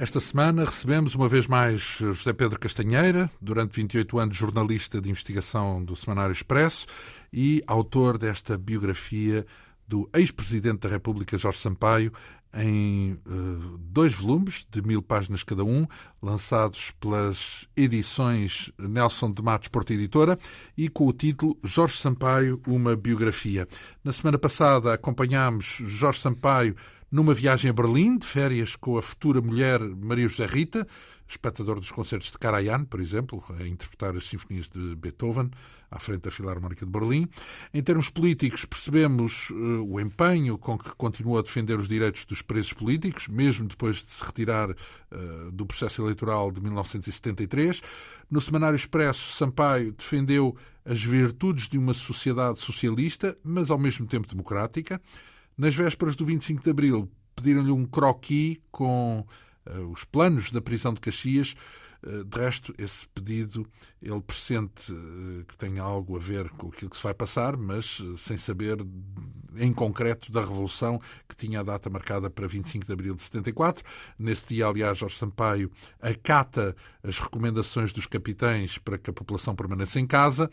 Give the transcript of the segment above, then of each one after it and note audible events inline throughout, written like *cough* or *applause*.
Esta semana recebemos uma vez mais José Pedro Castanheira, durante 28 anos jornalista de investigação do Semanário Expresso e autor desta biografia do ex-presidente da República, Jorge Sampaio, em uh, dois volumes de mil páginas cada um, lançados pelas edições Nelson de Matos Porta Editora e com o título Jorge Sampaio, uma biografia. Na semana passada acompanhámos Jorge Sampaio numa viagem a Berlim, de férias com a futura mulher Maria José Rita, espectador dos concertos de Karajan, por exemplo, a interpretar as sinfonias de Beethoven, à frente da Filarmónica de Berlim. Em termos políticos, percebemos uh, o empenho com que continua a defender os direitos dos presos políticos, mesmo depois de se retirar uh, do processo eleitoral de 1973. No Semanário Expresso, Sampaio defendeu as virtudes de uma sociedade socialista, mas ao mesmo tempo democrática. Nas vésperas do 25 de Abril, pediram-lhe um croquis com uh, os planos da prisão de Caxias. Uh, de resto, esse pedido ele pressente uh, que tem algo a ver com aquilo que se vai passar, mas sem saber em concreto da Revolução, que tinha a data marcada para 25 de abril de 74. Nesse dia, aliás, Jorge Sampaio acata as recomendações dos capitães para que a população permaneça em casa.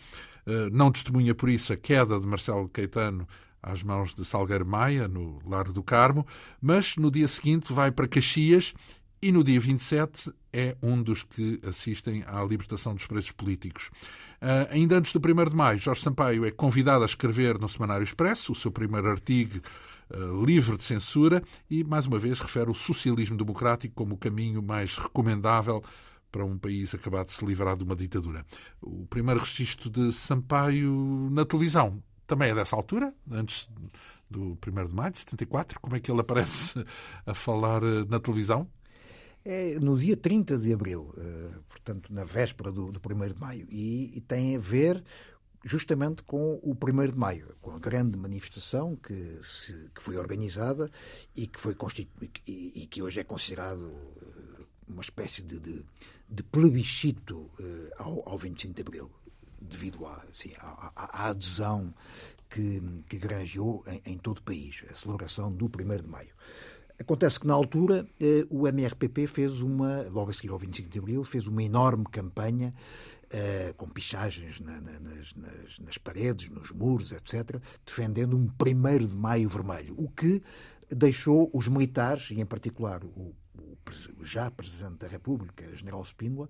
Não testemunha, por isso, a queda de Marcelo Caetano às mãos de Salgueiro Maia, no Largo do Carmo, mas no dia seguinte vai para Caxias e no dia 27 é um dos que assistem à libertação dos presos políticos. Uh, ainda antes do 1 de maio, Jorge Sampaio é convidado a escrever no Semanário Expresso o seu primeiro artigo uh, livre de censura e, mais uma vez, refere o socialismo democrático como o caminho mais recomendável para um país acabado de se livrar de uma ditadura. O primeiro registro de Sampaio na televisão também é dessa altura, antes do 1 de maio de 74. Como é que ele aparece a falar eh, na televisão? É no dia 30 de abril, eh, portanto, na véspera do, do 1 de maio, e, e, tem a ver justamente com o 1 de maio, com a grande manifestação que, se, que foi organizada e que, foi e, e, que hoje é considerado eh, uma espécie de, de, de plebiscito ao, ao 25 de abril devido à, assim, adesão que, que granjeou em, em, todo o país, a celebração do 1 de maio. Acontece que, na altura, eh, o MRPP fez uma, logo a seguir ao 25 de abril, fez uma enorme campanha eh, com pichagens na, na, nas, nas, nas, paredes, nos muros, etc., defendendo um 1 de maio vermelho, o que deixou os militares, e em particular o, o, já Presidente da República, General Spínola,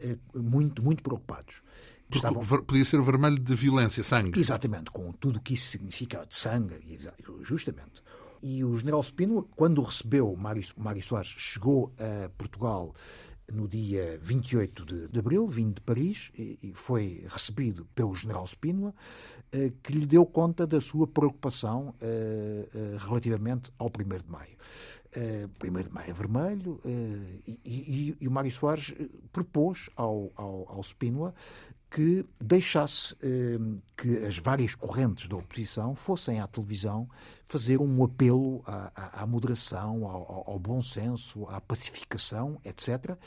eh, muito, muito preocupados. Estavam... Podia ser vermelho de violência, sangue. Exatamente, com tudo o que isso significa de sangue, justamente. E o general Spínola, quando recebeu Mário, Mário Soares, chegou a Portugal no dia 28 de, de abril, vindo de Paris, e, e foi recebido pelo general Spínola, eh, que lhe deu conta da sua preocupação eh, eh, relativamente ao 1 de maio. Uh, 1 de maio é vermelho, uh, e, e, e, o Mário Soares propôs ao, ao, ao Spínola que deixasse eh, que as várias correntes da oposição fossem à televisão fazer um apelo à, à, à moderação, ao, ao, bom senso, à pacificação, etc.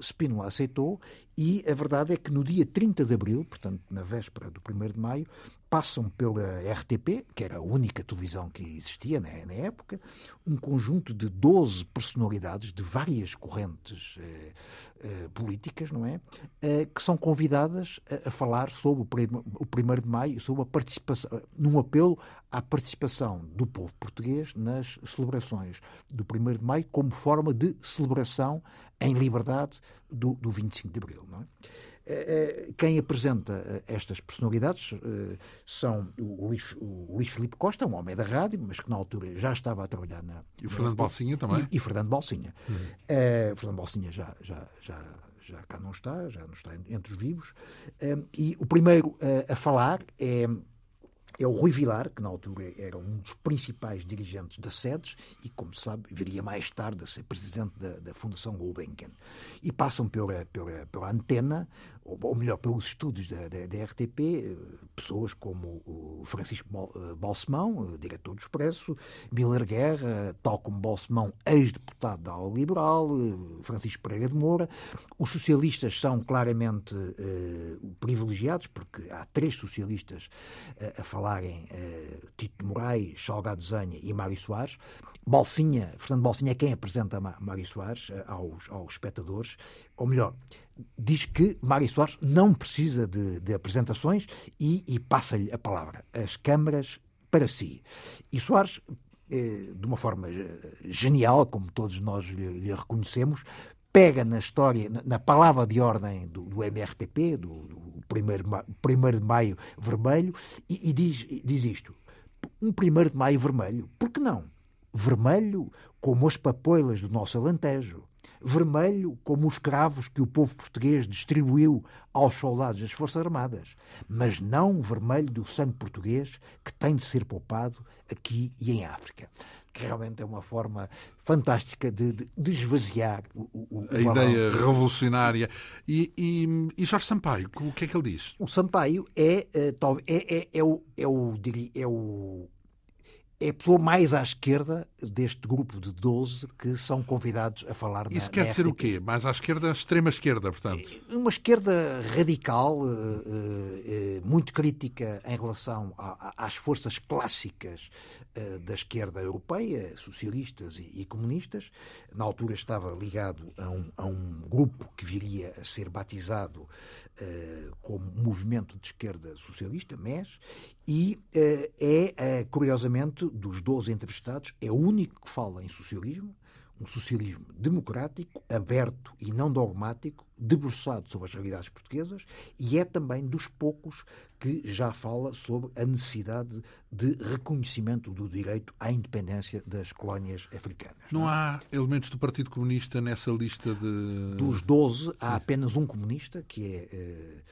Spínola aceitou e a verdade é que no dia 30 de abril, portanto na véspera do 1 de maio, passam pela RTP, que era a única televisão que existia na, na época, um conjunto de 12 personalidades de várias correntes eh, eh, políticas, não é? Eh, que são convidadas a, a falar sobre o, o 1 de maio, sobre a participação, num apelo à participação do povo português nas celebrações do 1 de maio como forma de celebração em liberdade do, do 25 de abril, não é? Eh, eh, quem apresenta eh, estas personalidades são o Luís, o Luís Filipe Costa, um homem da rádio, mas que na altura já estava a trabalhar na. E o Fernando Balsinha também? E, e Fernando Balsinha. Uhum. Uh, Fernando Balsinha já, já, já, já cá não está, já não está entre os vivos. E o primeiro uh, a falar é é o Rui Vilar, que na altura era um dos principais dirigentes da SEDES e, como se sabe, viria mais tarde a ser presidente da, da Fundação Gulbenkian. E passam pela, pela, pela antena ou melhor, pelos estudos da, da, da, RTP, eh, pessoas como o Francisco eh, Balsemão, eh, diretor do Expresso, Miller Guerra, tal como Balsemão, ex-deputado da ala liberal, Francisco Pereira de Moura. Os socialistas são claramente uh, privilegiados, porque há três socialistas uh, a falarem, uh, Tito Moraes, Salgado Zanha e Mário Soares. Balsinha, Fernando Balsinha é quem apresenta Mário Soares aos, aos espectadores, ou melhor, diz que Mário Soares não precisa de, de apresentações e, e passa-lhe a palavra, as câmaras para si. E Soares, de uma forma genial, como todos nós lhe, lhe reconhecemos, pega na história, na, palavra de ordem do, do MRPP, do, do primeiro, primeiro de Maio Vermelho, e, e diz, diz isto. Um primeiro de Maio Vermelho, por que não? Vermelho como as papoilas do nosso Alentejo, vermelho como os cravos que o povo português distribuiu aos soldados das Forças Armadas, mas não vermelho do sangue português que tem de ser poupado aqui e em África que realmente é uma forma fantástica de, de, de esvaziar o, o, a ideia revolucionária. E, e, e, Jorge Sampaio, o que é que ele diz? O Sampaio é, é, é, é, o, é, o, é o é a pessoa mais à esquerda deste grupo de 12 que são convidados a falar Isso na, quer na dizer o quê? Mais à esquerda, extrema esquerda, portanto? É, uma esquerda radical, eh, eh, muito crítica em relação às forças clássicas eh, da esquerda europeia, socialistas e comunistas. Na altura estava ligado a um, a um grupo que viria a ser batizado como Movimento de Esquerda Socialista, MES, e uh, é, uh, curiosamente, dos 12 entrevistados, é o único que fala em socialismo, um socialismo democrático, aberto e não dogmático, debruçado sobre as realidades portuguesas, e é também dos poucos que já fala sobre a necessidade de reconhecimento do direito à independência das colónias africanas. Não, não é? há elementos do Partido Comunista nessa lista de. Dos 12, há apenas um comunista, que é.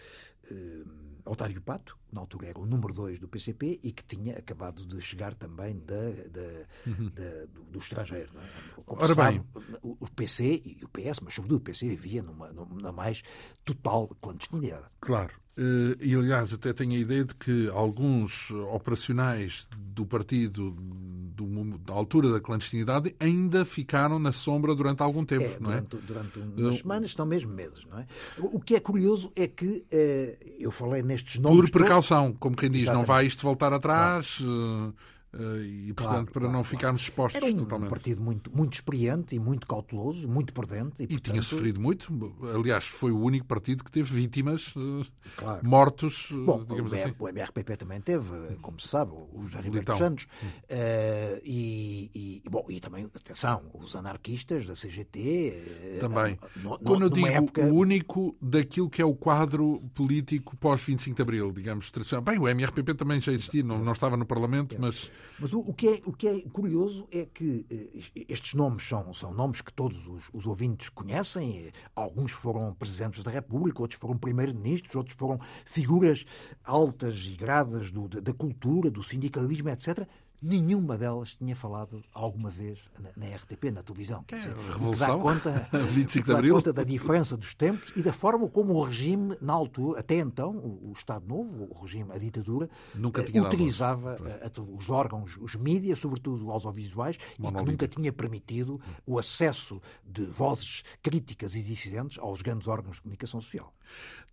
Uh, uh, Otário Pato, na altura era o número 2 do PCP e que tinha acabado de chegar também da, da, uhum. da do, do, estrangeiro. É? Ora sabe, bem. O, PC e o PS, mas sobretudo o PC, vivia numa, numa mais total clandestinidade. Claro. Uh, e, aliás, até tenho a ideia de que alguns operacionais do partido do, da altura da clandestinidade ainda ficaram na sombra durante algum tempo, é, não durante, é? Durante umas semanas, estão mesmo meses, não é? O que é curioso é que uh, eu falei nestes nomes... Por precaução, como quem diz, Exatamente. não vai isto voltar atrás... Claro. Eh, e, portanto, claro, para claro, não ficarmos expostos Era um totalmente. partido muito, muito experiente e muito cauteloso, muito prudente. E, e, portanto... tinha sofrido muito. Aliás, foi o único partido que teve vítimas, eh, claro. mortos, eh, Bom, digamos o, assim. O MRPP também teve, como se sabe, o José Ribeiro Santos. Uh, e, e, bom, e também, atenção, os anarquistas da CGT. Também. No, no, Quando eu digo época... o único daquilo que é o quadro político pós-25 de Abril, digamos, tradicional. Bem, o MRPP também já existia, não, não estava no Parlamento, mas... Mas o, o que é o que é curioso é que eh, estes nomes são, são nomes que todos os, os ouvintes conhecem. Alguns foram presidentes da República, outros foram primeiros-ministros, outros foram figuras altas e gradas do, da, da cultura, do sindicalismo, etc nenhuma delas tinha falado alguma vez na, na RTP, na televisão. Quer dizer, é, Revolução, dá conta, 25 *laughs* de Abril. Conta da diferença dos tempos e da forma como o regime, na altura, até então, o, o Estado Novo, o regime, a ditadura, nunca tinha utilizava a, os órgãos, os mídias, sobretudo os audiovisuais, e que nunca tinha permitido o acesso de vozes críticas e dissidentes aos grandes órgãos de comunicação social.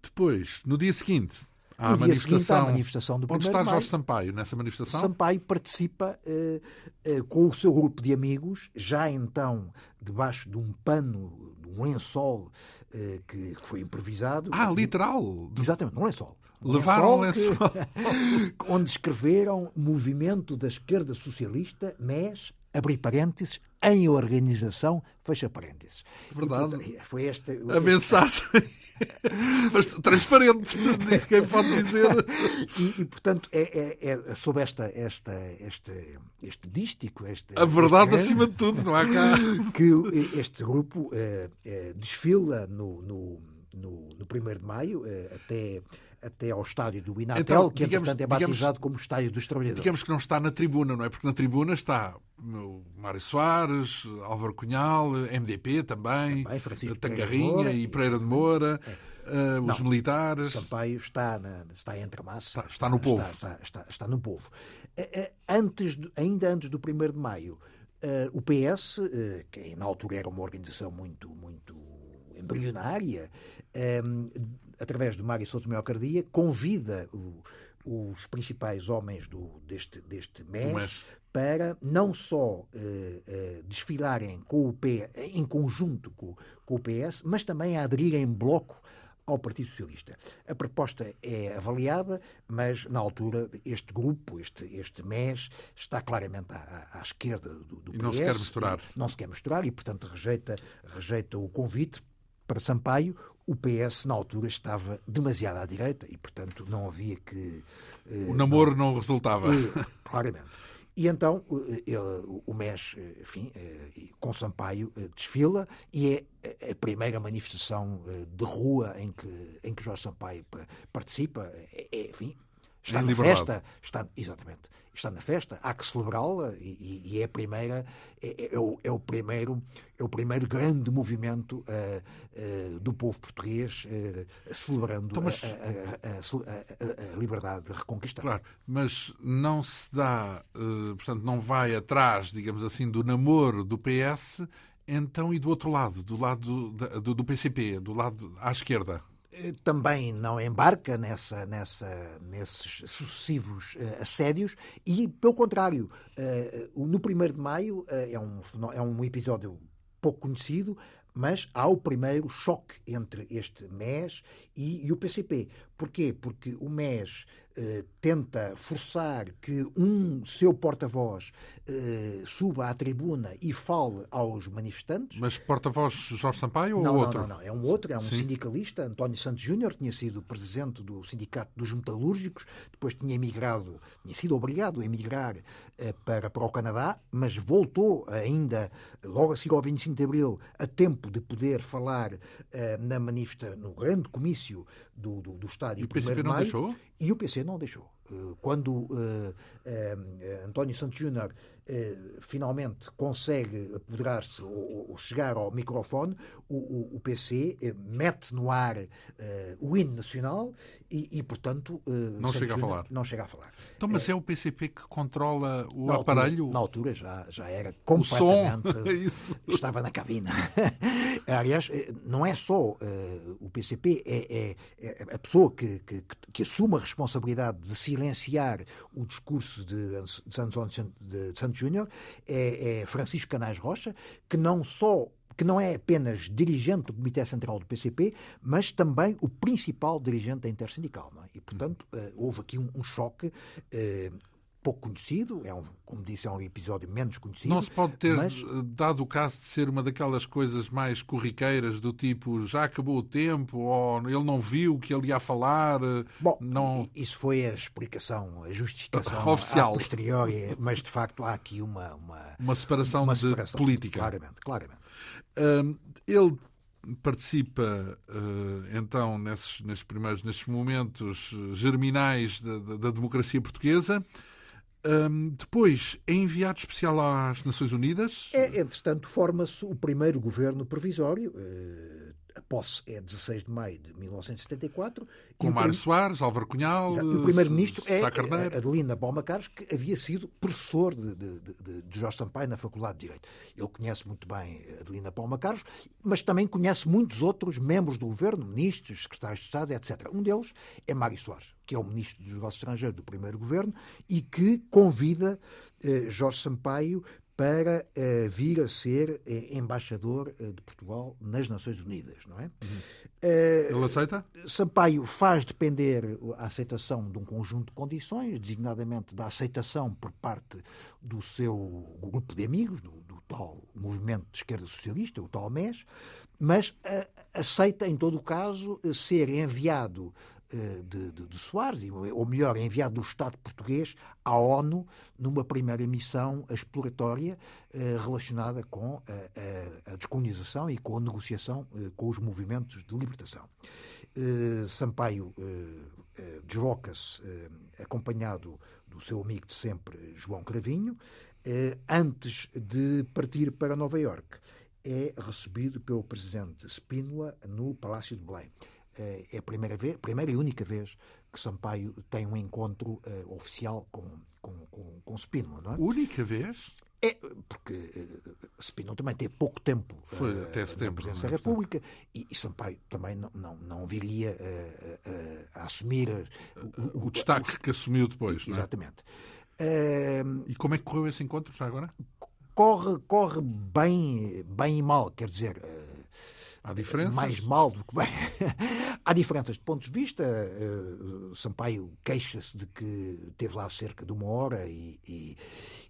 Depois, no dia seguinte, à manifestação, manifestação do Onde está Jorge Sampaio nessa manifestação? Sampaio participa uh, uh, com o seu grupo de amigos, já então debaixo de um pano, de um lençol uh, que foi improvisado. Ah, literal? Exatamente, um lençol. Um Levaram um lençol. Que, *laughs* onde escreveram Movimento da Esquerda Socialista, MES, abrir parênteses, em organização, fecha parênteses. Verdade. E, foi esta, a mensagem *laughs* *laughs* mas transparente, quem pode dizer. E, e portanto, é, é, é, sobre esta, esta, este, este dístico. Este, a verdade este, acima de tudo, não há cá. Que este grupo é, desfila no, no, no, no 1 de maio eh, até até ao estádio do Inatel, então, que digamos, entretanto é batizado digamos, como estádio dos trabalhadores. Digamos que não está na tribuna, não é? Porque na tribuna está o Mário Soares, Álvaro Cunhal, MDP também, também Tangarrinha e Pereira de Moura. É. Uh, os não, militares. Sampaio está, na, está entre a massa. Está, está no povo. Está, está, está, no povo. Antes, ainda antes do 1 de maio, uh, o PS, uh, que na altura era uma organização muito, muito embrionária, através de Mário Souto Meocardia, convida o, os principais homens do, deste, deste mês, para não só eh, eh, desfilarem com o P, em conjunto com, com o PS, mas também a aderirem em bloco ao Partido Socialista. A proposta é avaliada, mas na altura este grupo, este, este MES, está claramente à, à esquerda do, do e PS. não se quer misturar. Não se quer misturar e, portanto, rejeita, rejeita o convite para Sampaio. O PS, na altura, estava demasiado à direita e, portanto, não havia que. Eh, o namoro não, não resultava. Eh, claramente. E então ele, o MES, enfim, com Sampaio, desfila e é a primeira manifestação de rua em que, em que Jorge Sampaio participa. É, é enfim, está na festa, está, exatamente, está na festa, há que celebrá-la e, e, é primeira, é, é, o, é, o, primeiro, é o primeiro grande movimento uh, uh, do povo português uh, celebrando então, mas... a, a, a, a, liberdade reconquistada. Claro, mas não se dá, portanto, não vai atrás, digamos assim, do namoro do PS, então e do outro lado, do lado do, do PCP, do lado à esquerda também não embarca nessa, nessa, nesses sucessivos uh, assédios e, pelo contrário, uh, no 1 de maio uh, é, um, é um episódio pouco conhecido, mas há o primeiro choque entre este MES e, e o PCP. Porquê? Porque o MES eh, tenta forçar que um seu porta-voz eh, suba à tribuna e fale aos manifestantes. Mas porta-voz Jorge Sampaio ou não, outro? Não, não, não. É um outro, é um Sim. sindicalista, António Santos Júnior, tinha sido presidente do Sindicato dos Metalúrgicos, depois tinha emigrado, tinha sido obrigado a emigrar eh, para, para o Canadá, mas voltou ainda, logo a seguir ao 25 de Abril, a tempo de poder falar eh, na manifesta, no grande comício do, do, do estádio. E o PCP não maio, deixou? E o PC não deixou. Eh, quando uh, António Santos Júnior finalmente consegue apoderar-se ou, chegar ao microfone, o, o, PC mete no ar o hino nacional e, e portanto, não chega Júnior a falar. Não chega a falar. Então, mas é, o PCP que controla o na aparelho? Altura, na altura já, já era completamente. O som. *laughs* estava na cabina. *laughs* Aliás, não é só o PCP, é, é, é a pessoa que, que, que assume a responsabilidade de silenciar o discurso de, de Santos Júnior é, é Francisco Canais Rocha, que não só que não é apenas dirigente do Comitê Central do PCP, mas também o principal dirigente da Intersindical. É? E, portanto, uh, houve aqui um, um choque. Pouco conhecido, é um, como disse, é um episódio menos conhecido. Não se pode ter mas... dado o caso de ser uma daquelas coisas mais corriqueiras, do tipo já acabou o tempo, ou ele não viu o que ele ia falar. Bom, não... isso foi a explicação, a justificação *laughs* oficial. a posteriori, mas de facto há aqui uma. Uma, uma separação uma de separação, política. Claramente, claramente. Ele participa uh, então nesses, nesses primeiros nesses momentos germinais da, da democracia portuguesa um, depois é enviado especial às Nações Unidas. É, entretanto, forma-se o primeiro governo provisório. Uh, posse é 16 de maio de 1974. Com Mário prim... Soares, Álvaro Cunhal. Exato. O primeiro-ministro é Adelina Balma Carlos, que havia sido professor de, de, de, de, Jorge Sampaio na Faculdade de Direito. Ele conhece muito bem Adelina Balma Carlos, mas também conhece muitos outros membros do governo, ministros, secretários de Estado, etc. Um deles é Mário Soares que é o ministro dos Negócios Estrangeiros do primeiro governo, e que convida eh, Jorge Sampaio para eh, vir a ser eh, embaixador eh, de Portugal nas Nações Unidas, não é? Uhum. Ele aceita? Sampaio faz depender a aceitação de um conjunto de condições, designadamente da aceitação por parte do seu grupo de amigos, do, do tal movimento de esquerda socialista, o tal MES, mas aceita, em todo o caso, ser enviado de, de, de, Soares, ou melhor, enviado do Estado português à ONU numa primeira missão exploratória eh, relacionada com a, a, a, descolonização e com a negociação eh, com os movimentos de libertação. Eh, Sampaio eh, eh, desloca-se acompanhado do seu amigo de sempre, João Cravinho, antes de partir para Nova Iorque. É recebido pelo presidente Spínola no Palácio de Belém. Eh, é a primeira, vez, primeira e única vez que Sampaio tem um encontro uh, oficial com, com, com, com Spínola, não é? Única vez? É, porque uh, Spino também teve pouco tempo Foi uh, até setembro, na presidência é? da República e, e, Sampaio também não, não, não viria uh, a assumir o, o, destaque que assumiu depois. Exatamente. É? e como é que correu esse encontro já agora? Corre, corre bem, bem e mal, quer dizer Há diferenças? Mais mal do que bem. *laughs* Há diferenças de pontos de vista. Uh, Sampaio queixa-se de que teve lá cerca de uma hora e, e,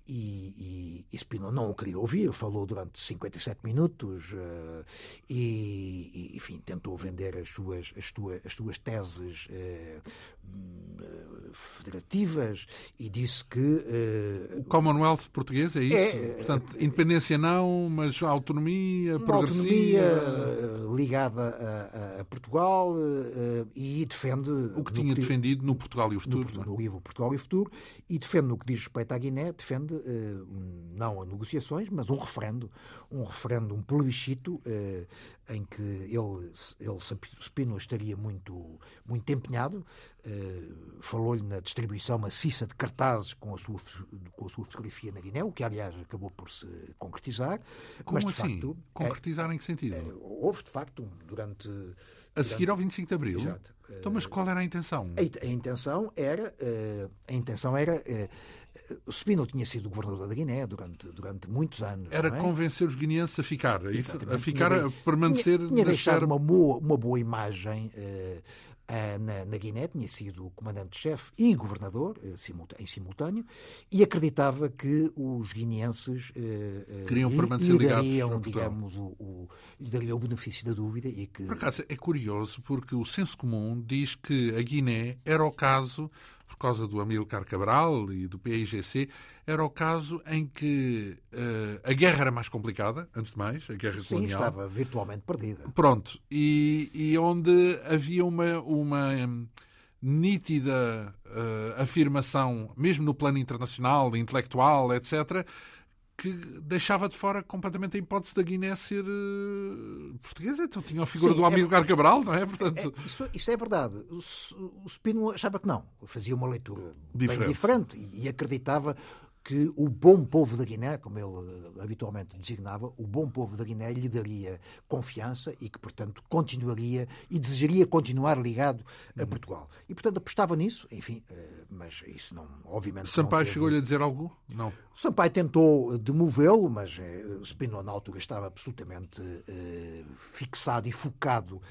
e, e Spino não o queria ouvir, falou durante 57 minutos uh, e, enfim, tentou vender as suas, as tuas, as suas teses uh, federativas e disse que... Uh, o Commonwealth português é isso? É, Portanto, independência não, mas autonomia progressiva... autonomia ligada a, a Portugal e defende... O que tinha que, defendido no Portugal e o Futuro. No, no, no livro Portugal e o Futuro e defende no que diz respeito à Guiné, defende uh, não a negociações, mas um referendo, um referendo, um plebiscito uh, em que ele, ele Spino estaria muito, muito empenhado. Uh, Falou-lhe na distribuição maciça de cartazes com a, sua, com a sua fotografia na Guiné, o que aliás acabou por se concretizar. Como mas, assim? Facto, concretizar é, em que sentido? houve de facto durante a seguir ao 25 de Abril? Exato. Então, mas qual era a intenção? A, a intenção era, a intenção era o Spino tinha sido governador da Guiné durante, durante muitos anos. Era é? convencer os guineenses a ficar, a, isso, a ficar, tinha, a permanecer. Tinha, tinha deixado uma boa, uma boa imagem uh, uh, na, na, Guiné, tinha sido comandante-chefe e governador uh, em simultâneo, e acreditava que os guineenses queriam permanecer lhe dariam, digamos, o, o, lhe dariam o benefício da dúvida. E que... Por acaso, é curioso porque o senso comum diz que a Guiné era o caso por causa do Amílcar Cabral e do PIGC, era o caso em que uh, a guerra era mais complicada, antes de mais, a guerra Sim, colonial. estava virtualmente perdida. Pronto, e, e onde havia uma, uma um, nítida uh, afirmação, mesmo no plano internacional, intelectual, etc., que deixava de fora completamente a hipótese da Guiné ser uh, portuguesa. Então tinha a figura Sim, do Amílcar é, Cabral, não é? Portanto... É, isso, isso, é verdade. O, o Spino achava que não. Fazia uma leitura diferente. bem diferente e, e acreditava que o bom povo da Guiné, como ele eh, habitualmente designava, o bom povo da Guiné lhe daria confiança e que, portanto, continuaria e desejaria continuar ligado a uhum. Portugal. E, portanto, apostava nisso, enfim, eh, mas isso não, obviamente. Sampaio teve... chegou-lhe a dizer algo? Não. Sampaio tentou demovê-lo, mas eh, Spino, na altura, estava absolutamente fixado e focado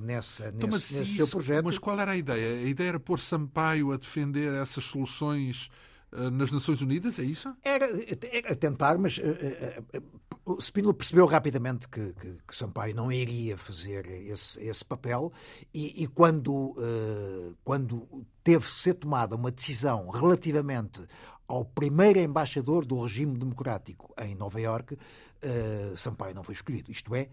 nessa, então, nesse, nesse seu projeto. Mas qual era a ideia? A ideia era pôr Sampaio a defender essas soluções eh, nas Nações Unidas, é isso? Era, era tentar, mas uh, uh, Spínola percebeu rapidamente que, que, que, Sampaio não iria fazer esse, esse papel e, e quando, quando teve que ser tomada uma decisão relativamente ao primeiro embaixador do regime democrático em Nova Iorque, Sampaio não foi escolhido. Isto é,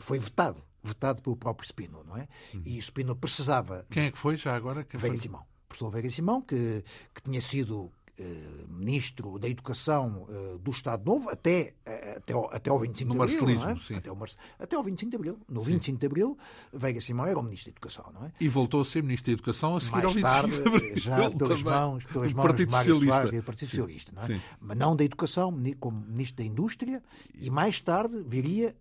foi vetado. Vetado pelo próprio Spínola, não é? Uhum. E Spínola precisava... Quem é que foi já agora? Veiga foi? Simão professor Veiga Simão, que, que tinha sido eh, ministro da Educação uh, do Estado Novo até, uh, até, ao, até ao 25 no de Abril. Marcelismo, é? sim. Até, ao, até ao 25 de Abril. No sim. 25 de Abril, Veiga Simão era o ministro da Educação, não é? E voltou a ser ministro da Educação a seguir Mais ao 25 tarde, de Abril. já pelas mãos, pelas mãos Partido de Mário Socialista. Soares e do Partido sim. Socialista, não é? Sim. Mas não da Educação, como ministro da Indústria, e mais tarde viria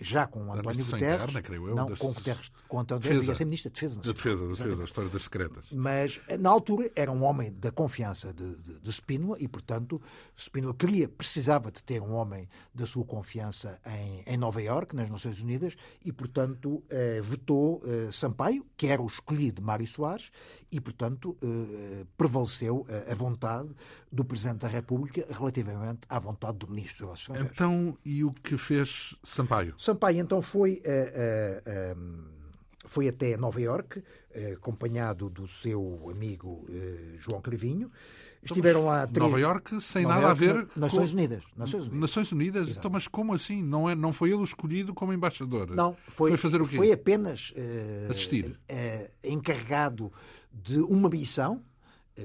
já com António Guterres, interna, creio eu, não, das... com, Guterres, com António Guterres, ia ser Ministro da Defesa. Da Defesa, da Defesa, a história das secretas. Mas, na altura, era um homem da confiança de, de, de Spínola e, portanto, Spínola queria, precisava de ter um homem da sua confiança em, em Nova Iorque, nas Nações Unidas, e, portanto, eh, votou eh, Sampaio, que era o escolhido de Mário Soares, e, portanto, eh, prevaleceu a vontade do Presidente da República relativamente à vontade do Ministro. Então, e o que fez Sampaio? Sampaio, então, foi, uh, uh, foi até Nova Iorque, uh, acompanhado do seu amigo João Cravinho. Então, Estiveram lá três... Nova Iorque sem Nova nada Iorque, a ver Nações com... Unidas. Nações Unidas. Nações Unidas? Então, mas como assim? Não, é, não foi ele escolhido como embaixador? Não, foi, foi fazer o quê? Foi apenas assistir. encarregado de uma missão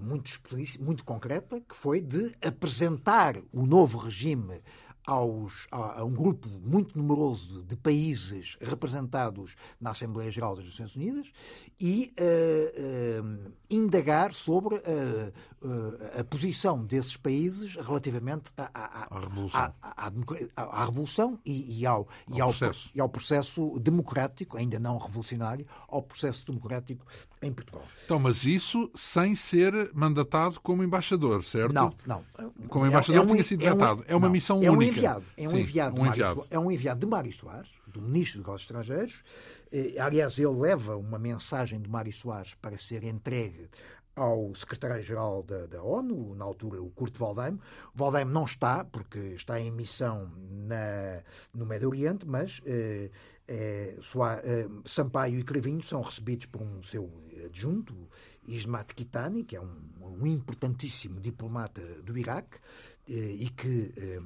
muito, muito concreta, que foi de apresentar o novo regime aos, a, a, um grupo muito numeroso de países representados na Assembleia Geral das Nações Unidas e uh, uh, indagar sobre uh, a posição desses países relativamente à, revolução, à, revolução e, e, ao, e, ao, processo. e ao processo democrático, ainda não revolucionário, ao processo democrático em Portugal. Então, mas isso sem ser mandatado como embaixador, certo? Não, não. Como embaixador é, é um, tinha sido é vetado. É, um, é uma não, missão é única. Enviado, é um Sim, enviado, um enviado. Mário, é um enviado de Mário Soares, do Ministro dos Negócios Estrangeiros. Eh, aliás, ele leva uma mensagem de Mário Soares para ser entregue ao secretário-geral da, da, ONU, na altura o Kurt Waldheim. Waldheim não está, porque está em missão na, no Médio Oriente, mas eh, eh, eh, Sampaio e Cravinho são recebidos por um seu adjunto, Ismat Kitani, que é um, um importantíssimo diplomata do Iraque eh, e que eh,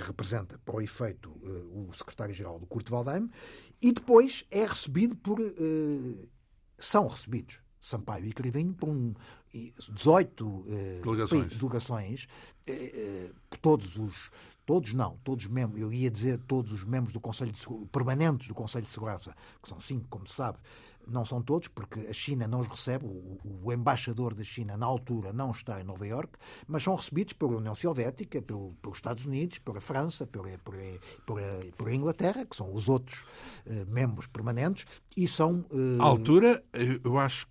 representa, para o efeito, eh, o secretário-geral do Kurt Waldheim, e depois é recebido por. Eh, são recebidos Sampaio e Cravinho por um, 18 eh, delegações, delegações eh, todos os todos não, todos membros, eu ia dizer todos os membros do Conselho de, permanentes do Conselho de Segurança, que são cinco, como se sabe, não são todos, porque a China não os recebe, o, o, embaixador da China na altura não está em Nova Iorque, mas são recebidos pela União Soviética, pelo, pelos Estados Unidos, pela França, pela, pela, pela, pela Inglaterra, que são os outros uh, membros permanentes, e são... Uh... À altura, eu acho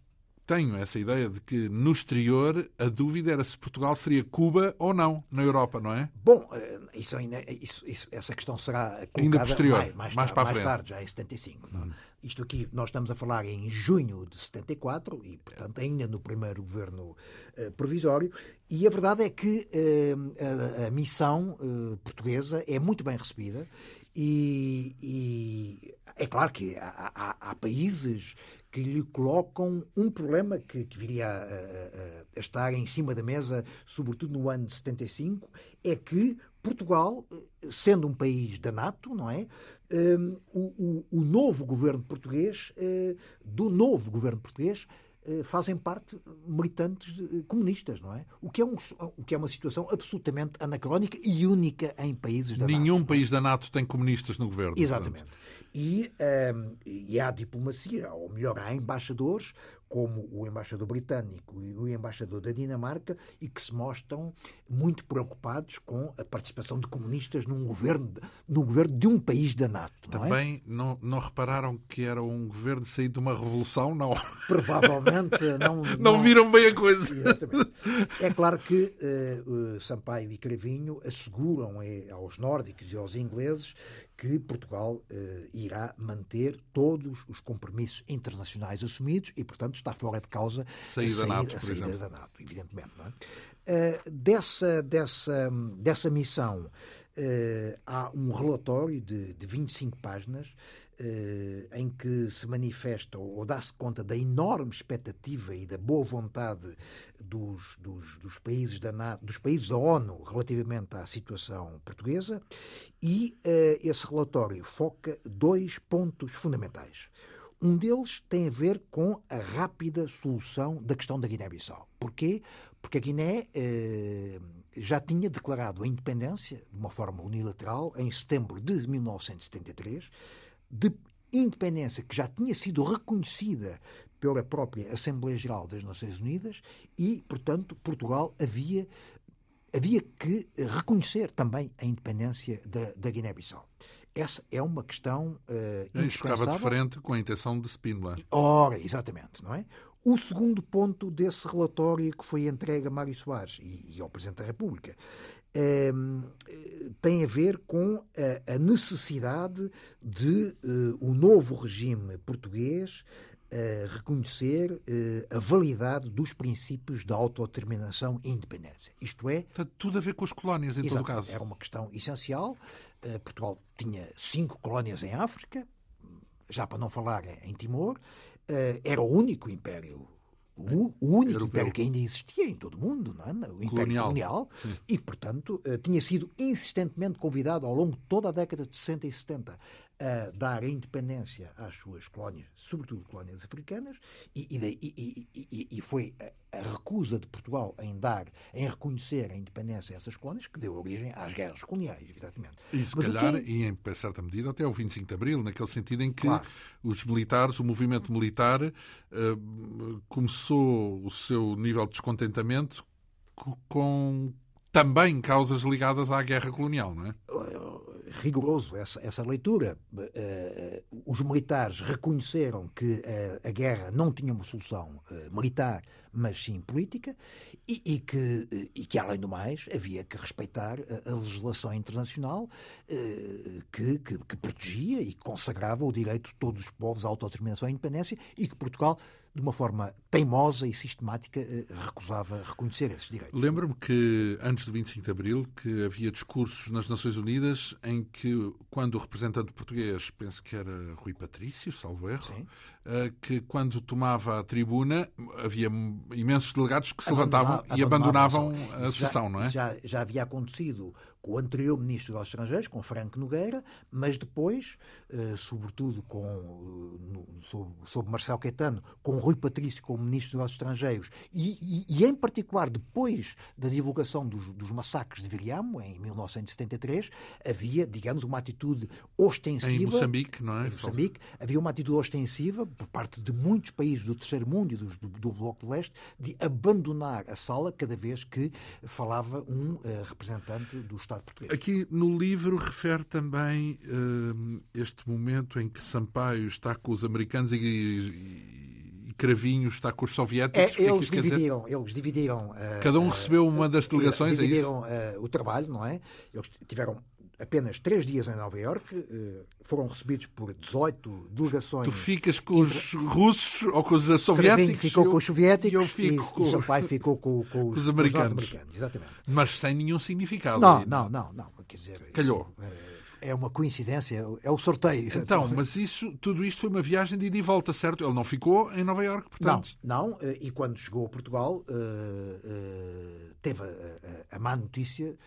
tenho essa ideia de que no exterior a dúvida era se Portugal seria Cuba ou não na Europa, não é? Bom, eh, isso, isso, isso essa questão será ainda posterior, mais, mais, mais, tar, para mais frente. tarde, já em 75. Hum. Isto aqui nós estamos a falar em junho de 74 e, portanto, ainda no primeiro governo uh, provisório. E a verdade é que uh, a, a, missão uh, portuguesa é muito bem recebida e, e é claro que há, há, há países que lhe colocam um problema que, que viria a, a, a, estar em cima da mesa, sobretudo no ano de 75, é que Portugal, sendo um país da NATO, não é? Um, o, o, novo governo português, uh, do novo governo português, uh, fazem parte militantes comunistas, não é? O que é, um, o que é uma situação absolutamente anacrónica e única em países da Nenhum NATO. Nenhum é? país da NATO tem comunistas no governo. Exatamente. Portanto. E, um, e há diplomacia, ou melhor, há embaixadores, como o embaixador britânico e o embaixador da Dinamarca, e que se mostram muito preocupados com a participação de comunistas num governo, no governo de um país da NATO. Não é? Também é? não, não repararam que era um governo saído de uma revolução? Não. Provavelmente *laughs* não. não, não viram bem a coisa. Exatamente. É claro que uh, Sampaio e Cravinho asseguram eh, aos nórdicos e aos ingleses que Portugal eh, irá manter todos os compromissos internacionais assumidos e, portanto, está fora de causa saída, a saída, NATO, a saída da NATO, evidentemente. É? Uh, dessa, dessa, dessa missão uh, há um relatório de, de 25 páginas em que se manifesta ou dá-se conta da enorme expectativa e da boa vontade dos, dos, dos, países da NATO, dos países da ONU relativamente à situação portuguesa e uh, esse relatório foca dois pontos fundamentais. Um deles tem a ver com a rápida solução da questão da Guiné-Bissau. Porquê? Porque a Guiné eh, já tinha declarado a independência de uma forma unilateral em setembro de 1973 de independência que já tinha sido reconhecida pela própria Assembleia Geral das Nações Unidas e, portanto, Portugal havia, havia que reconhecer também a independência da, da Guiné-Bissau. Essa é uma questão uh, indispensável. Ficava de frente com a intenção de Spindler. Ora, exatamente, não é? O segundo ponto desse relatório que foi entregue a Mário Soares e, e ao Presidente da República tem a ver com a, necessidade de uh, o novo regime português uh, reconhecer uh, a validade dos princípios da autodeterminação e independência. Isto é. Tem tudo a ver com as colónias, em exato, todo caso. Era uma questão essencial. Portugal tinha cinco colónias em África, já para não falar em Timor. era o único império o, o único Europeu. império que ainda existia em todo o mundo, não é? o Império Colonial, colonial e, portanto, uh, tinha sido insistentemente convidado ao longo de toda a década de 60 e 70 a dar a independência às suas colónias, sobretudo colónias africanas, e, e, e, e foi a, a, recusa de Portugal em dar, em reconhecer a independência a essas colónias que deu origem às guerras coloniais, exatamente. E se Mas calhar, que... e em certa medida, até o 25 de Abril, naquele sentido em que claro. os militares, o movimento militar, uh, começou o seu nível de descontentamento com também causas ligadas à guerra colonial, não é? Rigoroso essa, essa leitura. Uh, os militares reconheceram que uh, a guerra não tinha uma solução uh, militar, mas sim política, e, e, que, e que, além do mais, havia que respeitar a, a legislação internacional que, que, que protegia e consagrava o direito de todos os povos à autodeterminação e independência e que Portugal de uma forma teimosa e sistemática, eh, recusava reconhecer esses direitos. Lembro-me que, antes do 25 de Abril, que havia discursos nas Nações Unidas em que, quando o representante português, penso que era Rui Patrício, salvo erro, Sim. Eh, que quando tomava a tribuna havia imensos delegados que se levantavam e abandonavam, abandonavam a sessão, não é? Já, já havia acontecido com o anterior Ministro dos Estrangeiros, com Franco Nogueira, mas depois, eh, sobretudo com, no, sob, sob Marcelo Caetano, com Rui Patrício como Ministro dos Estrangeiros, e, e, e, em particular depois da divulgação dos, dos massacres de Viriamo, em 1973, havia, digamos, uma atitude ostensiva. Em Moçambique, não é? Em Moçambique, havia uma atitude ostensiva por parte de muitos países do terceiro mundo e do, do, do Bloco de Leste de abandonar a sala cada vez que falava um uh, representante do Estado português. Aqui no livro refere também uh, este momento em que Sampaio está com os americanos e, e, e Cravinho está com os soviéticos. É, eles, dividiram, eles dividiram. Uh, Cada um recebeu uma das delegações, dividiram, é o trabalho, não é? Eles tiveram apenas três dias em Nova Iorque, eh, foram recebidos por 18 delegações. Tu ficas com os russos ou com os soviéticos? ficou com os soviéticos e, eu fico e, com... e Sampaio *laughs* ficou com, com, os, os americanos. americanos. Exatamente. Mas sem nenhum significado. Não, aí, não, não, não. Quer dizer, Calhou. Isso, é uma coincidência, é o sorteio. Então, *laughs* mas isso, tudo isto foi uma viagem de ida e volta, certo? Ele não ficou em Nova Iorque, portanto. Não, não eh, e quando chegou a Portugal, teve a, a, a má notícia eh,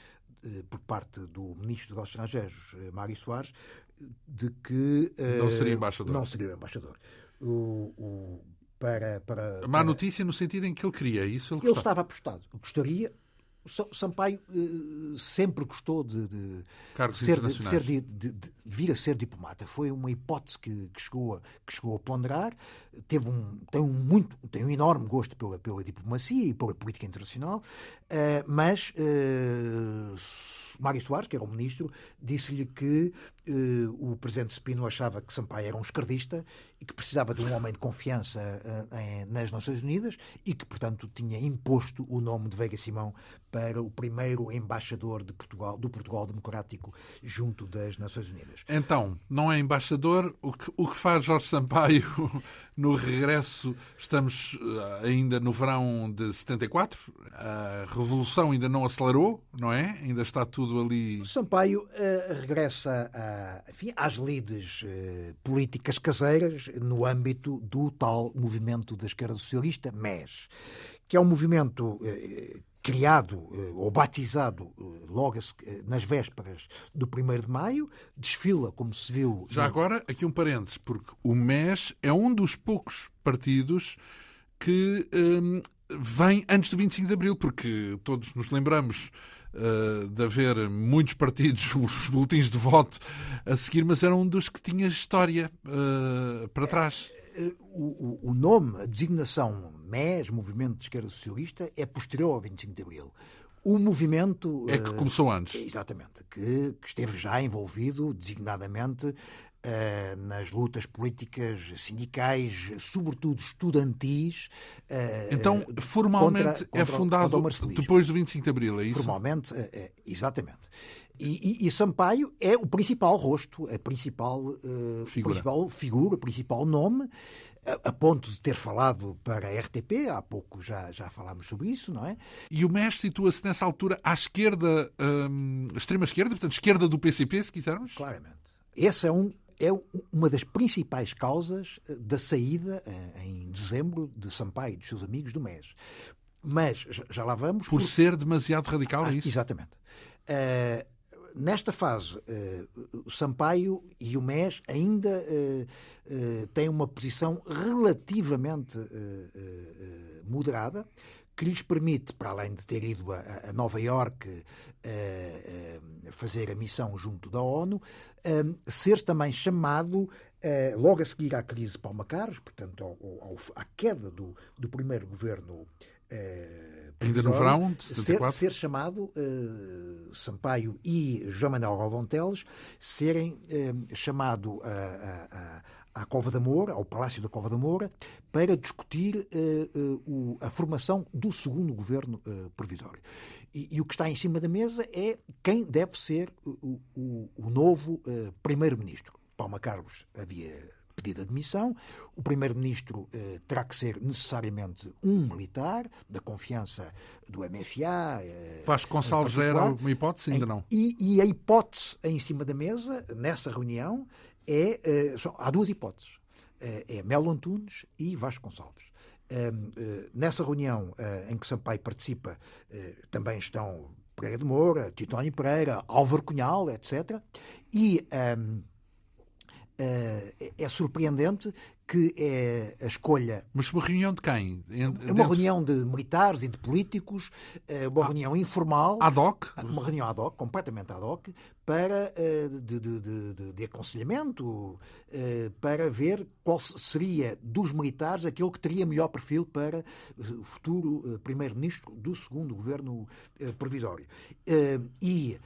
por parte do Ministro dos Estrangeiros, eh, Mário Soares, de que não seria embaixador. Não seria embaixador. O, o, para, para, má notícia no sentido em que ele queria isso. Ele, ele estava apostado. Gostaria, Sampaio uh, sempre gostou de, de, ser, de, ser de, de, vir a ser diplomata. Foi uma hipótese que, que, chegou, a, que chegou a ponderar. Teve um, tem, um muito, tem um enorme gosto pela, pela diplomacia e pela política internacional, uh, mas uh, Mário Soares, que era o ministro, disse-lhe que o presidente Spino achava que Sampaio era um esquerdista e que precisava de um homem de confiança em, nas Nações Unidas e que, portanto, tinha imposto o nome de Veiga Simão para o primeiro embaixador de Portugal, do Portugal Democrático junto das Nações Unidas. Então, não é embaixador, o que, o que faz Jorge Sampaio *laughs* no regresso? Estamos eh, ainda no verão de 74, a revolução ainda não acelerou, não é? Ainda está tudo ali. Sampaio uh, regressa a, enfim, às lides uh, políticas caseiras no âmbito do tal movimento da esquerda socialista, MES, que é um movimento uh, criado eh, ou batizado eh, logo eh, nas vésperas do 1 de maio, desfila, como se viu. Já no... agora, aqui um parênteses, porque o MES é um dos poucos partidos que vem antes do 25 de abril, porque todos nos lembramos. Uh, de haver muitos partidos, *laughs* os boletins de voto a seguir, mas era um dos que tinha história uh, para trás. O, o, nome, a designação MES, Movimento de Esquerda Socialista, é posterior ao 25 de Abril. O movimento. É que começou antes. Exatamente, que, que esteve já envolvido designadamente Uh, nas lutas políticas sindicais, sobretudo estudantis. Uh, então, formalmente contra, é fundado depois do 25 de Abril, é isso? Formalmente, uh, exatamente. E, e, e, Sampaio é o principal rosto, a principal, figura. principal figura, o principal nome, a, a, ponto de ter falado para a RTP, há pouco já, já falámos sobre isso, não é? E o MES situa-se nessa altura à esquerda, hum, extrema esquerda, portanto, esquerda do PCP, se quisermos? Claramente. Esse é um, é uma das principais causas eh, da saída eh, em dezembro de Sampaio e dos seus amigos do MES. Mas já lá vamos. Por, por... ser demasiado radical, é ah, isso? Exatamente. Uh, nesta fase, o Sampaio e o MES ainda têm uma posição relativamente moderada, que lhes permite, para além de ter ido a, a Nova Iorque uh, uh, fazer a missão junto da ONU, uh, ser também chamado, logo a seguir à crise de Palma Carlos, portanto, ao, ao, à queda do, do primeiro governo. Ainda no verão de 74? Ser, ser chamado Sampaio e João Manuel Galvão Teles serem chamado a, a à Cova da Moura, ao Palácio da Cova da Moura, para discutir uh, uh, o, a formação do segundo governo uh, provisório. E, e, o que está em cima da mesa é quem deve ser o, o, o novo primeiro-ministro. Palma Carlos havia pedido admissão. O primeiro-ministro terá que ser necessariamente um militar, da confiança do MFA. Eh, Vasco Gonçalves era uma hipótese? Ainda não. E, e, a hipótese em cima da mesa, nessa reunião, é, uh, só, há duas hipóteses. Uh, é Melo Antunes e Vasco Gonçalves. Uh, nessa reunião em que Sampaio participa, também estão Pereira de Moura, Titónio Pereira, Álvaro Cunhal, etc. E um, é surpreendente que é a escolha. Mas uma reunião de quem? É uma reunião de militares e de políticos, uma ah, reunião informal. Ad hoc? Uma reunião ad hoc, completamente ad hoc, para, eh, de, de, de, de, aconselhamento, eh, para ver qual seria dos militares aquele que teria melhor perfil para o futuro primeiro-ministro do segundo governo provisório. E,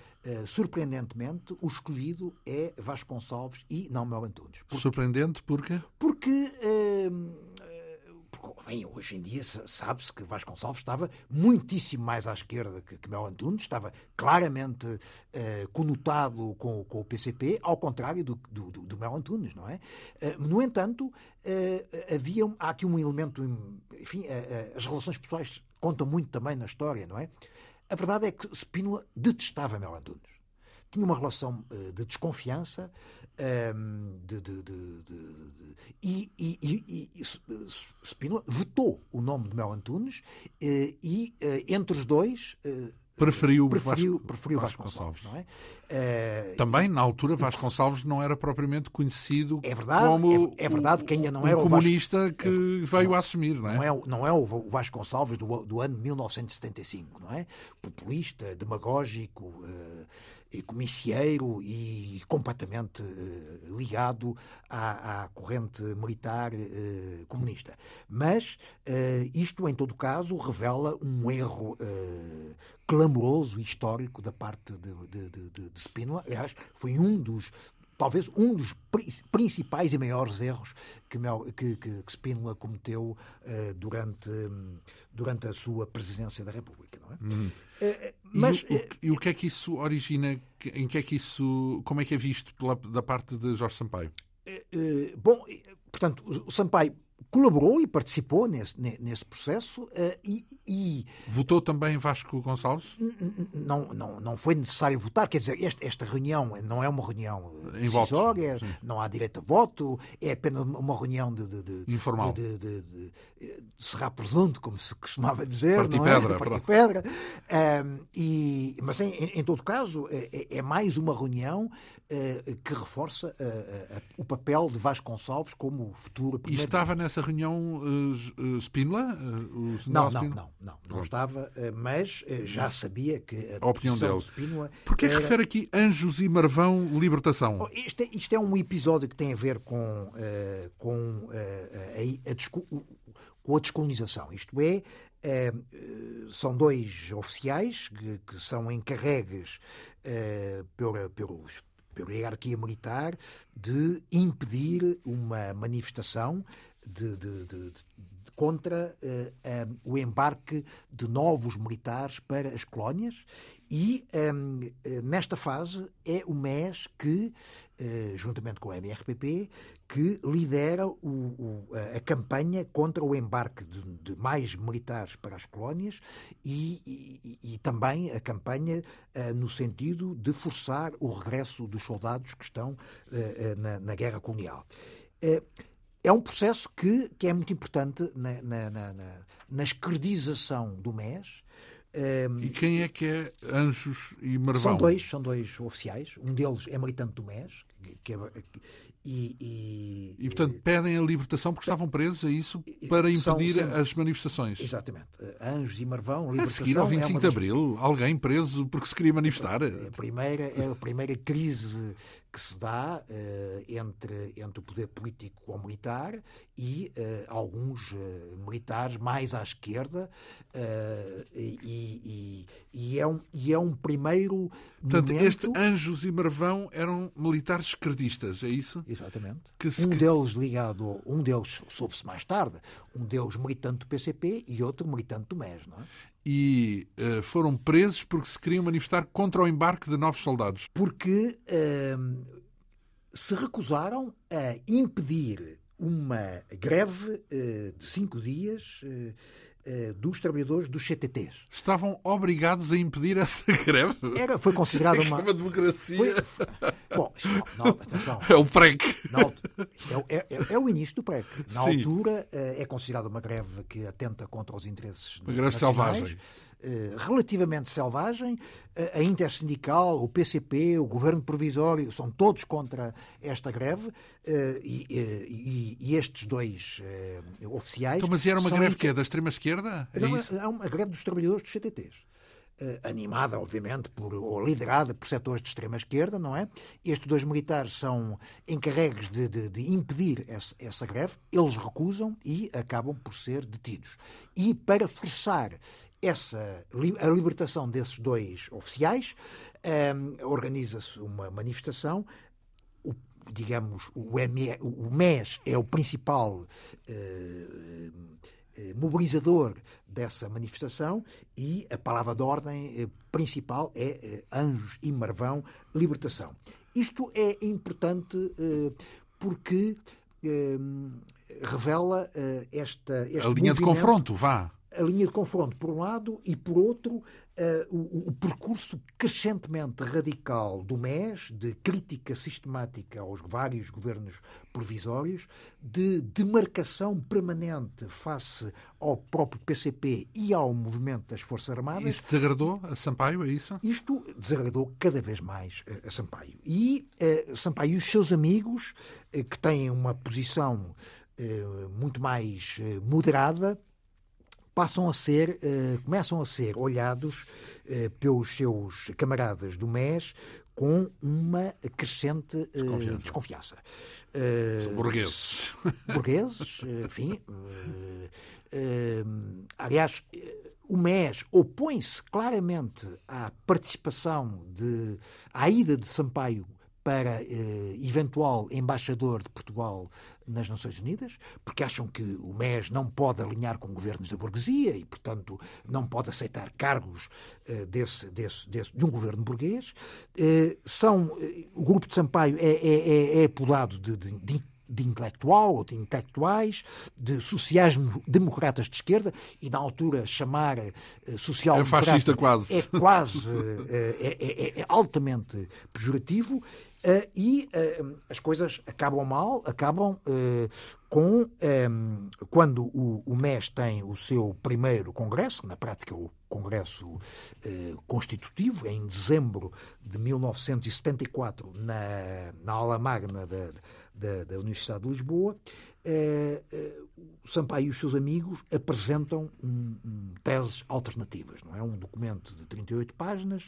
surpreendentemente, o escolhido é Vasconcelos e não Mel Antunes. Porque, Surpreendente porque? Porque Bem, hoje em dia sabe-se que Vasconcelos estava muitíssimo mais à esquerda que, que Mel Antunes, estava claramente uh, conotado com, com, o PCP, ao contrário do, do, do Mel Antunes, não é? Uh, no entanto, uh, havia, há aqui um elemento, enfim, as relações pessoais contam muito também na história, não é? A verdade é que Spínola detestava Mel Antunes. Tinha uma relação de desconfiança, um, de, de, de, e, e, e, e Spínola vetou o nome de Mel Antunes eh, e, eh, entre os dois eh, preferiu, preferiu, Vasco, preferiu Vasconcelos. Não é? Também, na altura, Vasconcelos não era propriamente conhecido é verdade, como é, é verdade que ainda não era o comunista Vasco, que é, veio não, a assumir. Não é? Não é, não é o Vasconcelos do, do ano 1975, não é? Populista, demagógico, uh, comicieiro e completamente uh, ligado à, à, corrente militar uh, comunista. Mas uh, isto, em todo caso, revela um erro clamoroso e histórico da parte de, de, de, de Spínola. Aliás, foi um dos, talvez um dos principais e maiores erros que, que, que, que Spínola cometeu uh, durante, durante a sua presidência da República. Não é? Hum. Uh, mas, e, o, e o que é que isso origina? Em que é que isso, como é que é visto pela, da parte de Jorge Sampaio? Uh, bom, portanto, o Sampaio colaborou e participou nesse, nesse processo uh, e, e, Votou também Vasco Gonçalves? Não, não, não foi necessário votar, quer dizer, esta, esta reunião não é uma reunião decisória, não há direito a voto, é apenas uma reunião de... de, de Informal. De, de, de, serrar presunto, como se costumava dizer, Partir não é? pedra. Partir pedra. Uh, e, mas, em, em, todo caso, é, é mais uma reunião que reforça o papel de Vasco Gonçalves como futuro E estava nessa reunião Spínola? Não, não, não, não, não, estava, mas já sabia que a, opinião dele. De Spínola Porquê era... refere aqui Anjos e Marvão Libertação? Oh, isto, é, isto, é, um episódio que tem a ver com, com, a, a, com a descolonização. Isto é, são dois oficiais que, que são encarregues pelos pela hierarquia militar de impedir uma manifestação de, de, de, contra uh, um, o embarque de novos militares para as colónias. E um, eh, nesta fase é o MES que, uh, juntamente com o MRPP, que lidera o, o, a campanha contra o embarque de, de, mais militares para as colónias e, e, e também a campanha uh, no sentido de forçar o regresso dos soldados que estão na, na, guerra colonial é um processo que, que é muito importante na, na, na, na escredização do MES, e quem é que é Anjos e Marvão? São dois, são dois oficiais. Um deles é militante do MES, que é, e, e, e, portanto, pedem a libertação porque estavam presos, é isso? Para impedir são, as manifestações. Exatamente. Anjos e Marvão, libertação. A seguir ao 25 é de Abril, alguém preso porque se queria manifestar. A primeira, é a primeira crise que se dá uh, entre, entre o poder político ou militar e uh, alguns uh, militares mais à esquerda e, e, e, é um, e é um primeiro Portanto, momento... este Anjos e Marvão eram militares esquerdistas, é isso? Exatamente. Que se... Um deles ligado, um deles soube-se mais tarde, um deles militante do PCP e outro militante do MES, não é? E uh, foram presos porque se queriam manifestar contra o embarque de novos soldados. Porque uh, se recusaram a impedir uma greve uh, de cinco dias dos trabalhadores dos CTTs. Estavam obrigados a impedir essa *laughs* greve? Era, foi considerada uma... uma democracia. Foi... Bom, não, atenção. É o PREC. é, é, é, o início do PREC. Na Sim. altura é considerada uma greve que atenta contra os interesses Uma greve selvagem. Eh, relativamente selvagem. Eh, a Intersindical, o PCP, o Governo Provisório, são todos contra esta greve eh, e, e, e estes dois oficiais. Então, mas era uma greve que é da extrema-esquerda? É, é uma greve dos trabalhadores dos CTTs animada, obviamente, por, ou liderada por setores de extrema-esquerda, não é? Estes dois militares são encarregues de, de, de impedir essa, essa, greve, eles recusam e acabam por ser detidos. E para forçar essa, a libertação desses dois oficiais, um, organiza-se uma manifestação. O, digamos, o, ME, o MES é o principal uh, mobilizador dessa manifestação e a palavra de ordem uh, principal é Anjos e Marvão, libertação. Isto é importante porque revela esta. A linha de confronto, vá a linha de confronto por um lado e por outro uh, o, o, percurso crescentemente radical do MES, de crítica sistemática aos vários governos provisórios, de demarcação permanente face ao próprio PCP e ao movimento das Forças Armadas. Isso desagradou a Sampaio, é isso? Isto desagradou cada vez mais a Sampaio. E uh, Sampaio e os seus amigos, uh, que têm uma posição muito mais moderada, passam a ser, uh, começam a ser olhados uh, pelos seus camaradas do MES com uma crescente uh, desconfiança. desconfiança. São burgueses. Burgueses, enfim. aliás, o MES opõe-se claramente à participação, de, à ida de Sampaio para eh, eventual embaixador de Portugal nas Nações Unidas, porque acham que o MES não pode alinhar com governos da burguesia e, portanto, não pode aceitar cargos eh, desse, desse, desse, de um governo burguês. Eh, são, eh, o grupo de Sampaio é, é, é, é apodado de, de, de de intelectual ou de intelectuais, de sociais-democratas de esquerda, e na altura chamar uh, social-democrata é, fascista quase. é quase uh, é, é, é, altamente pejorativo. Uh, e uh, as coisas acabam mal, acabam uh, com um, quando o, o, MES tem o seu primeiro congresso, na prática o congresso constitutivo, em dezembro de 1974, na, na aula magna da, da, da Universidade de Lisboa, o Sampaio e os seus amigos apresentam um, um, teses alternativas. Não é um documento de 38 páginas,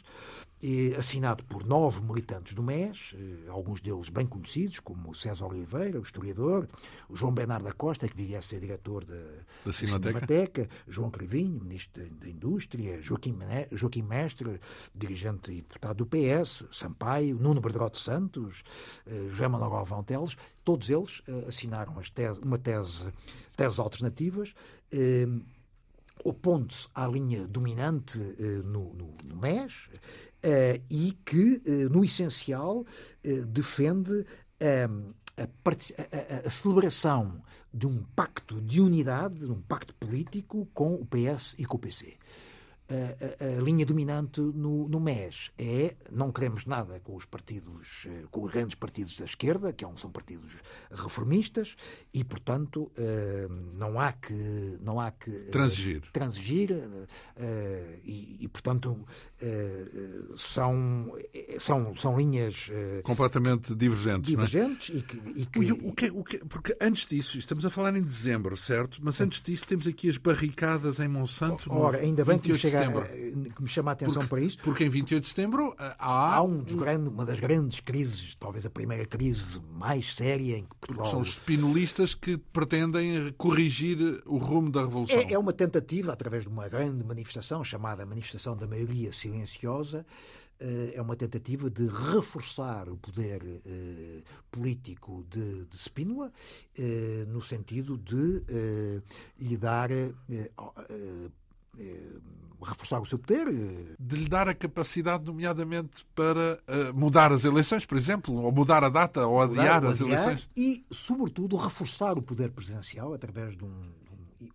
eh, assinado por nove militantes do MES, eh, alguns deles bem conhecidos, como César Oliveira, o historiador, o João Bernardo da Costa, que viria a ser diretor da, da Cinemateca. Cinemateca, João Crevinho, ministro da Indústria, Joaquim, Joaquim Mestre, dirigente e deputado do PS, Sampaio, Nuno Berdrado Santos, eh, José Manuel Galvão Teles, todos eles eh, assinaram tese, uma tese teses alternativas, eh, opondo-se à linha dominante eh, no, no, no, MES eh, e que, eh, no essencial, eh, defende eh, a, a, a, celebração de um pacto de unidade, de um pacto político com o PS e com o PC. A, a, linha dominante no, no MES é não queremos nada com os partidos, eh, com os grandes partidos da esquerda, que é são partidos reformistas, e portanto eh, não há que não há que eh, transigir, transigir e, e, portanto são são são linhas completamente divergentes, é? divergentes é? e que, e que... O, que, o que, porque antes disso estamos a falar em dezembro, certo? Mas antes disso temos aqui as barricadas em Monsanto. Ora, ainda bem que chega eh, que me chama a atenção porque, para isto. Porque em 28 de setembro eh, há. Há um grande, uma das grandes crises, talvez a primeira crise mais séria em que Portugal. Porque são os spinolistas que pretendem corrigir o rumo da Revolução. É, é uma tentativa, através de uma grande manifestação, chamada Manifestação da Maioria Silenciosa, eh, é uma tentativa de reforçar o poder eh, político de, de Spínola, eh, no sentido de lhe dar reforçar o seu poder. Eh, de lhe dar a capacidade, nomeadamente, para uh, mudar as eleições, por exemplo, ou mudar a data, ou adiar, mudar, as adiar, eleições. E, sobretudo, reforçar o poder presidencial através de um,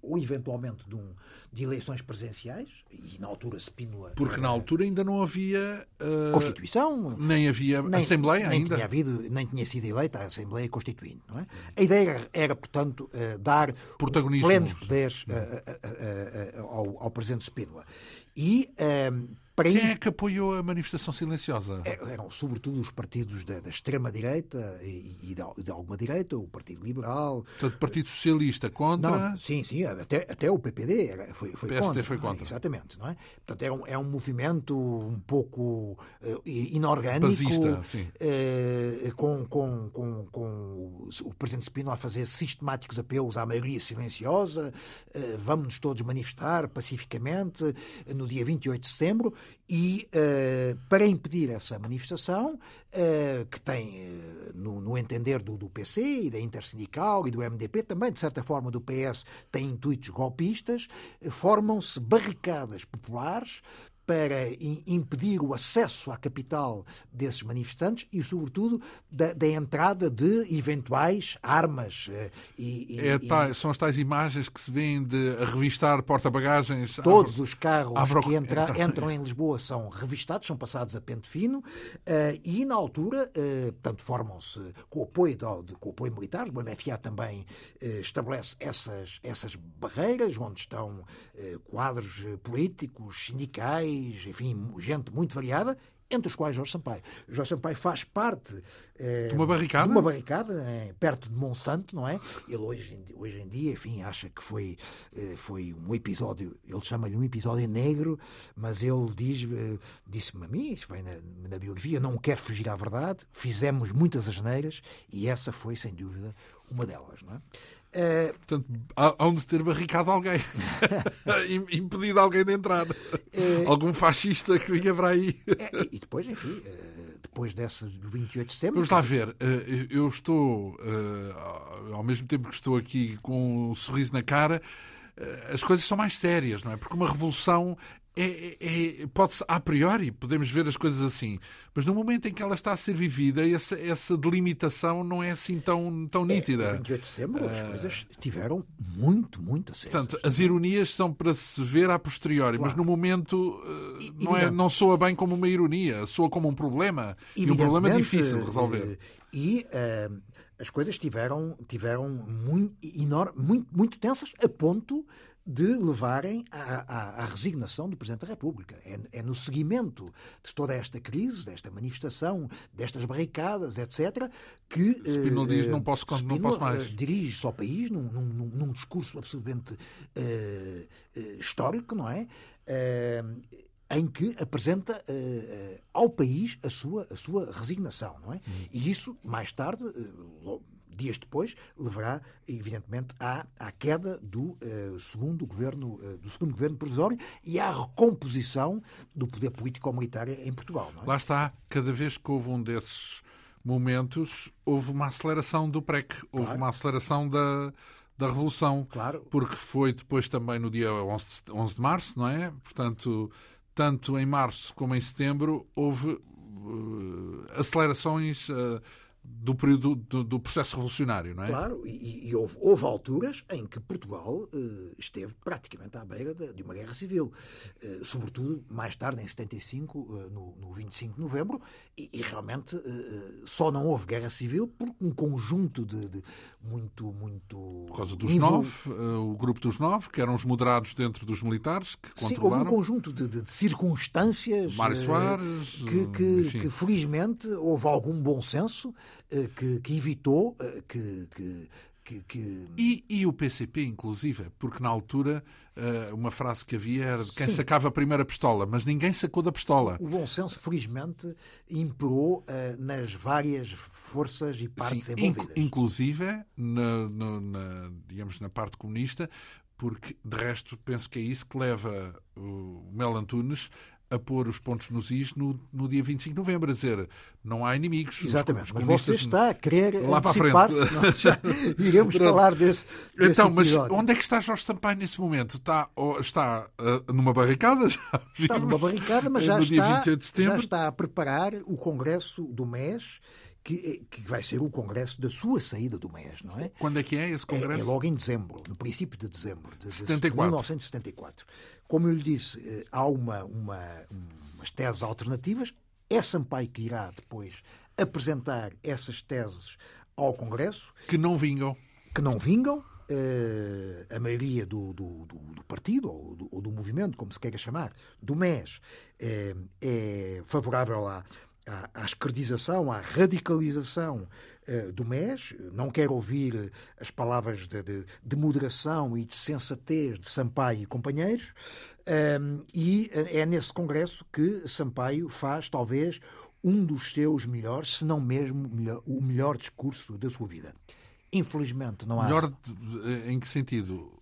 ou eventualmente de, um, de, eleições presenciais, e na altura Spínola... Porque na altura ainda não havia... Uh, Constituição. Nem havia nem, Assembleia nem ainda. Tinha havido, nem tinha sido eleita a Assembleia Constituinte. Não é? A ideia era, era portanto, uh, dar plenos poderes uh, ao, ao Presidente Spínola. E para Quem é que apoiou a manifestação silenciosa? É, eram sobretudo os partidos da, da extrema-direita e, e de, de, alguma direita, o Partido Liberal. Portanto, o Partido Socialista contra. Não, sim, sim, até, até o PPD era, foi, foi PSD contra. foi contra. É? Exatamente, não é? Portanto, é um, é um movimento um pouco uh, inorgânico. Basista, sim. Uh, com, com, com, com o Presidente Spino a fazer sistemáticos apelos à maioria silenciosa. Uh, vamos-nos todos manifestar pacificamente no dia 28 de setembro e uh, para impedir essa manifestação, uh, que tem, uh, no, no, entender do, do, PC e da Intersindical e do MDP, também de certa forma do PS, tem intuitos golpistas, formam-se barricadas populares para impedir o acesso à capital desses manifestantes e, sobretudo, da, da entrada de eventuais armas. Eh, e, é, tá, são as tais imagens que se vêem de revistar porta-bagagens. Todos os carros que entra, *laughs* entram em Lisboa são revistados, são passados a pente fino uh, e, na altura, uh, portanto, formam-se com o apoio, de, com o apoio militar. O MFA também uh, estabelece essas, essas barreiras onde estão quadros políticos, sindicais, enfim, gente muito variada, entre os quais Jorge Sampaio. Jorge Sampaio faz parte eh, de uma barricada, de uma barricada eh, perto de Monsanto, não é? Ele hoje em, hoje em dia, enfim, acha que foi, eh, foi um episódio, ele chama-lhe um episódio negro, mas ele diz, disse-me a mim, isso vem na, na biografia, não quero fugir à verdade, fizemos muitas asneiras e essa foi, sem dúvida, uma delas, não é? Uh, Portanto, há, onde ter barricado alguém, *laughs* impedido alguém de entrar, uh, algum fascista que vinha para aí. Uh, e depois, enfim, uh, depois desse 28 de setembro. Vamos lá ver, eu estou, ao mesmo tempo que estou aqui com um sorriso na cara, as coisas são mais sérias, não é? Porque uma revolução é, é, é, pode a priori podemos ver as coisas assim, mas no momento em que ela está a ser vivida, essa, essa delimitação não é assim tão, tão nítida. É, 28 de setembro as uh, coisas tiveram muito, muito acesas. Portanto, as ironias são para se ver a posteriori, claro. mas no momento uh, não, é, não soa bem como uma ironia, soa como um problema. E um problema difícil de resolver. E uh, as coisas tiveram, tiveram muito, enorme, muito, muito tensas a ponto de levarem à, à, à, resignação do Presidente da República. É, é, no seguimento de toda esta crise, desta manifestação, destas barricadas, etc., que Spino uh, diz não posso, Spino, não posso mais. Uh, dirige-se ao país num, num, num discurso absolutamente uh, histórico, não é? em que apresenta ao país a sua, a sua resignação, não é? Hum. E isso, mais tarde, dias depois, levará, evidentemente, à, à queda do, uh, segundo governo, uh, do segundo governo provisório e à recomposição do poder político-militar em Portugal. É? Lá está, cada vez que houve um desses momentos, houve uma aceleração do PREC, houve claro. uma aceleração da, da Revolução. Claro. Porque foi depois também no dia 11, 11 de março, não é? Portanto, tanto em março como em setembro, houve uh, acelerações do período do, do, processo revolucionário, não é? Claro, e, e houve, houve, alturas em que Portugal uh, esteve praticamente à beira de, de uma guerra civil, uh, sobretudo mais tarde, em 75, uh, no, no 25 de novembro, e, e realmente só não houve guerra civil por um conjunto de, de muito, muito. Por causa dos invol... nove, o grupo dos nove, que eram os moderados dentro dos militares, que Sim, controlaram. houve um conjunto de, de circunstâncias. Mário Soares. Que, que, que, felizmente houve algum bom senso eh, que, que evitou eh, que, que, que... E, e, o PCP, inclusive, porque na altura eh, uma frase que havia era de quem Sim. sacava a primeira pistola, mas ninguém sacou da pistola. O bom senso, felizmente, imperou nas várias forças e partes Sim, envolvidas. inclusive, na, na, na, digamos, na parte comunista, porque, de resto, penso que é isso que leva o Mel Antunes a pôr os pontos nos is no, no dia 25 de novembro, a dizer não há inimigos. Exatamente, mas você está a querer lá para frente. *laughs* Já iremos falar desse, desse Então, mas onde é que está Jorge Sampaio nesse momento? Está, está uh, numa barricada? *laughs* Já está numa barricada, mas já está, já está a preparar o congresso do mês que, que, vai ser o congresso da sua saída do mês, não é? Quando é que é esse congresso? É, é logo em dezembro, no princípio de dezembro de, 74. de 1974. Como eu lhe disse, eh, há uma, uma, umas teses alternativas. É Sampaio que irá depois apresentar essas teses ao Congresso. Que não vingam. Que não vingam. Uh, a maioria do, do, do, do partido, ou do, ou do, movimento, como se queira chamar, do MES, é, é favorável à, à, à esquerdização, à radicalização uh, do MES. Não quero ouvir as palavras de, de, de, moderação e de sensatez de Sampaio e companheiros. Um, e eh, é nesse congresso que Sampaio faz, talvez, um dos seus melhores, se não mesmo o melhor discurso da sua vida. Infelizmente não há. Melhor em que sentido?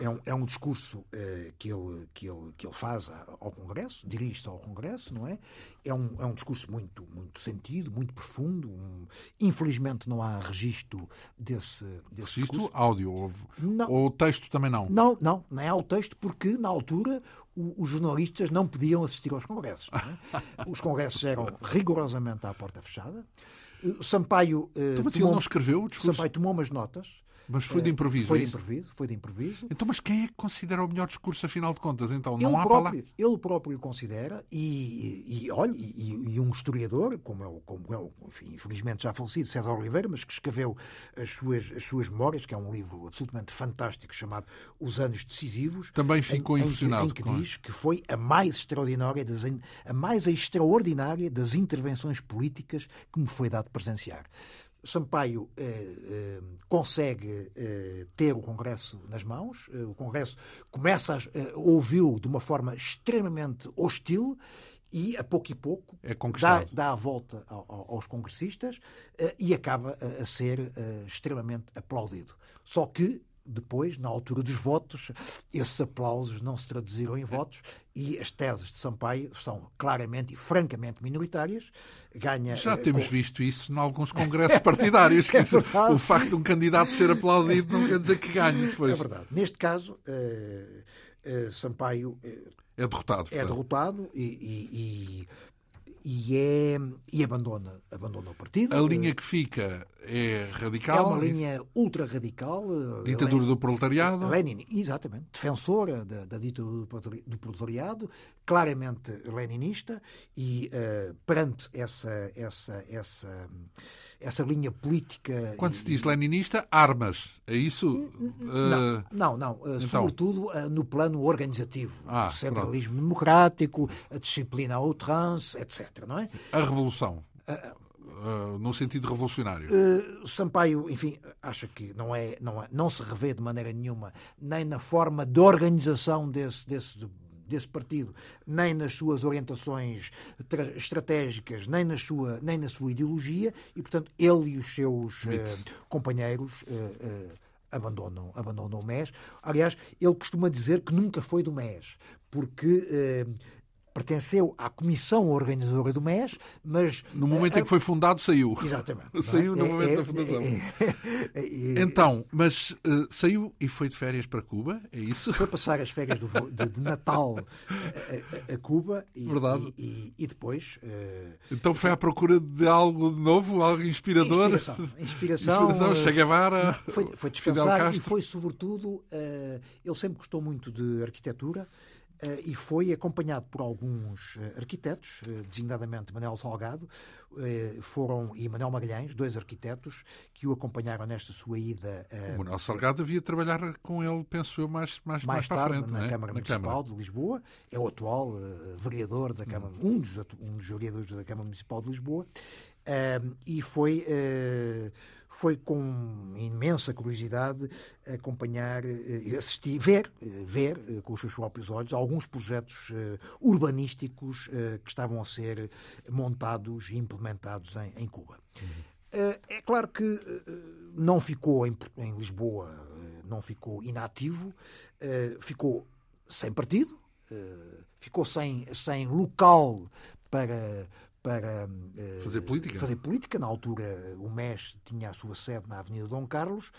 É, é, um, é um discurso uh, que, ele, que, ele, que ele faz ao Congresso, dirige-se ao Congresso, não é? É um, é um discurso muito, muito sentido, muito profundo. Um, infelizmente não há registro desse, desse registro discurso. áudio, ou, não, ou texto também não? Não, não, não é o texto, porque na altura os jornalistas não podiam assistir aos congressos. É? *laughs* Os congressos eram rigorosamente à porta fechada. Sampaio. Uh, então, tomou, não escreveu o discurso? Sampaio tomou umas notas mas foi de improviso. Foi é de improviso, foi de improviso. Então, mas quem é que considera o melhor discurso, afinal de contas? Então, não ele há próprio, Ele próprio considera, e, e olha, e, e, um historiador, como é o, como é o enfim, infelizmente já falecido, César Oliveira, mas que escreveu as suas, as suas memórias, que é um livro absolutamente fantástico chamado Os Anos Decisivos. Também ficou em, impressionado. Em que, em que diz que foi a mais extraordinária, das, a mais extraordinária das intervenções políticas que me foi dado presenciar. Sampaio eh, eh, consegue eh, ter o Congresso nas mãos, eh, o Congresso começa a eh, ouvi-lo de uma forma extremamente hostil e, a pouco e pouco, é dá, dá, a volta aos congressistas eh, e acaba a, a ser extremamente aplaudido. Só que depois, na altura dos votos, esses aplausos não se traduziram em votos e as teses de Sampaio são claramente e francamente minoritárias. Ganha, Já eh, temos com... visto isso em alguns congressos partidários. *laughs* é isso, o facto de um candidato ser aplaudido não quer dizer que ganhe depois. É verdade. Neste caso, uh, uh, Sampaio. Uh, é derrotado. É derrotado e, e, e e, é, e abandona, abandona o partido. A linha que fica é radical? É uma linha ultra radical. Eh, ditadura do proletariado? Lenin, exatamente. Defensora da, da ditadura do proletariado, claramente leninista e uh, perante essa, essa, essa, essa linha política. Quando se diz leninista, armas. É isso? Não, uh... não, não. Uh, então... Sobretudo no plano organizativo. Ah, o centralismo pronto. democrático, a disciplina à outrance, etc. Não é? A revolução. Uh, no sentido revolucionário. Uh, Sampaio, enfim, acha que não, é, não, é, não se revê de maneira nenhuma nem na forma de organização desse, desse desse partido, nem nas suas orientações estratégicas, nem na sua, nem na sua ideologia, e, portanto, ele e os seus uh, companheiros abandonam, abandonam o MES. Aliás, ele costuma dizer que nunca foi do MES, porque pertenceu à comissão organizadora do MES, mas... No momento em que foi fundado, saiu. Exatamente. *laughs* saiu no momento da fundação. então, mas uh, saiu e foi de férias para Cuba, é isso? Foi passar as férias do, de, de, Natal a, a, a Cuba e, Verdade. e, e, e depois... Uh, então foi à procura de algo novo, algo inspirador? Inspiração. Inspiração, inspiração Che Guevara, foi, foi descansar e foi, sobretudo, uh, ele sempre gostou muito de arquitetura, Uh, e foi acompanhado por alguns uh, arquitetos, uh, designadamente Manuel Salgado foram, e Manuel Magalhães, dois arquitetos, que o acompanharam nesta sua ida. o Manuel Salgado havia trabalhar com ele, penso eu, mais, mais, mais, mais tarde, frente, na é? Câmara na Municipal Câmara. de Lisboa. É o atual vereador da Câmara, hum. um, dos, um dos vereadores da Câmara Municipal de Lisboa. e foi foi com imensa curiosidade acompanhar, eh, assistir, ver, eh, ver eh, com os seus próprios olhos alguns projetos urbanísticos que estavam a ser montados e implementados em, em Cuba. Uhum. É claro que não ficou em, em Lisboa, não ficou inativo, ficou sem partido, ficou sem, sem local para para fazer política. fazer política. Na altura, o MES tinha a sua sede na Avenida Dom Carlos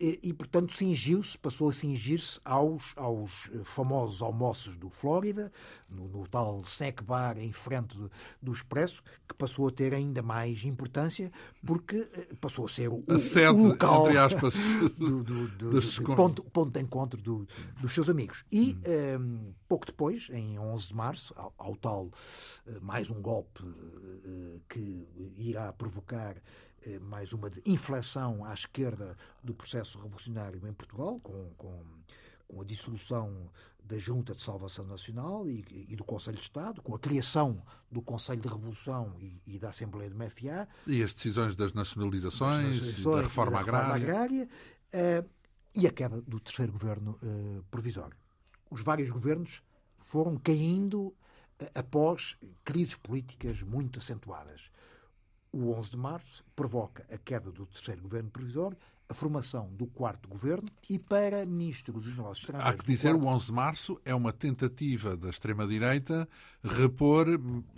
e, e portanto, cingiu-se, passou a cingir-se aos, aos famosos almoços do Flórida, no, no tal snack bar em frente do, do, Expresso, que passou a ter ainda mais importância, porque eh, passou a ser o, a sede, o local entre aspas, *laughs* do, do, do ponto, ponto de encontro dos seus amigos. E hum. um, pouco depois, em 11 de março, ao, ao tal eh, mais um golpe uh, que irá provocar eh, mais uma de inflexão à esquerda do processo revolucionário em Portugal, com, com, com a dissolução da Junta de Salvação Nacional e, e, do Conselho de Estado, com a criação do Conselho de Revolução e, e da Assembleia do MFA. E as decisões das nacionalizações, das nacionalizações da reforma, da reforma agrária. agrária uh, e a queda do terceiro governo uh, provisório. Os vários governos foram caindo uh, após crises políticas muito acentuadas o 11 de março provoca a queda do terceiro governo provisório, a formação do quarto governo e para ministro dos negócios estrangeiros. Há que dizer, quarto... o 11 de março é uma tentativa da extrema-direita repor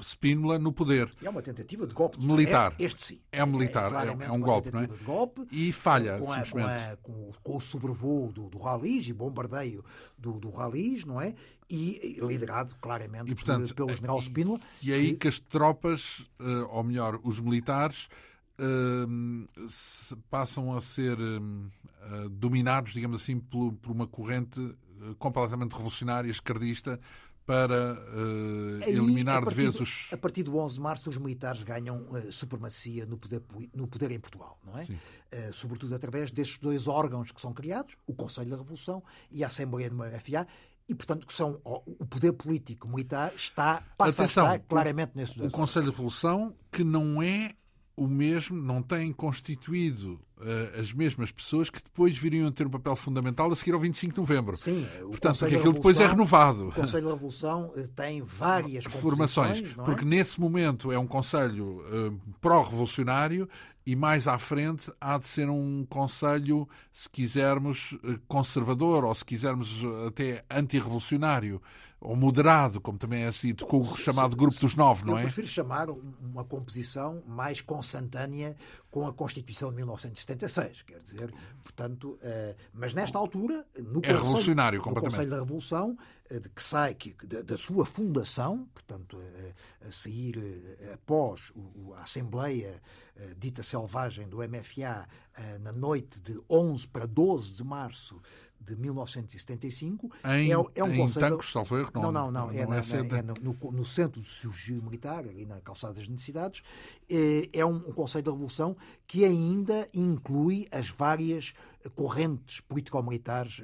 Spínola no poder. É uma tentativa de golpe. Militar. É, este sim. É militar, é, é, um golpe, não é? Golpe, e falha, com, a, com, a, com, com, o sobrevoo do, do Ralis e bombardeio do, do Ralis, não é? E liderado claramente e, portanto, por, pelo general Spínola. E, e aí que... que as tropas, eh, ou melhor, os militares, passam a ser uh, dominados, digamos assim, por, uma corrente uh, completamente revolucionária, esquerdista, para uh, Aí, eliminar de vez os. A partir do 11 de março, os militares ganham uh, supremacia no poder, no poder em Portugal, não é? Uh, sobretudo através destes dois órgãos que são criados, o Conselho da Revolução e a Assembleia do MFA, e, portanto, que são, o poder político militar está, passa Atenção, a estar claramente nesses dois O Conselho da Revolução, que não é o mesmo, não tem constituído uh, as mesmas pessoas que depois viriam a ter um papel fundamental a seguir ao 25 de novembro. Sim, Portanto, porque aquilo depois é renovado. O Conselho da Revolução uh, tem várias formações, é? porque nesse momento é um Conselho uh, pró-revolucionário e mais à frente há de ser um Conselho, se quisermos, conservador ou se quisermos até antirrevolucionário ou moderado, como também é dito, com o chamado Grupo dos Nove, não é? Eu prefiro chamar uma composição mais consentânea com a Constituição de 1976, quer dizer, portanto, uh, mas nesta altura, no é Conselho, revolucionário no. Conselho da Revolução, uh, de que sai que, da, da, sua fundação, portanto, uh, a sair após o, a Assembleia dita selvagem do MFA na noite de 11 para 12 de março de 1975. Em, é, é um em conselho... Tancos, salvo erro? Não, não, não. não, é, não é, na, é no, no, no, Centro de Cirurgia Militar, ali na Calçada das Necessidades. É, é um, um Conselho da Revolução que ainda inclui as várias correntes político-militares uh,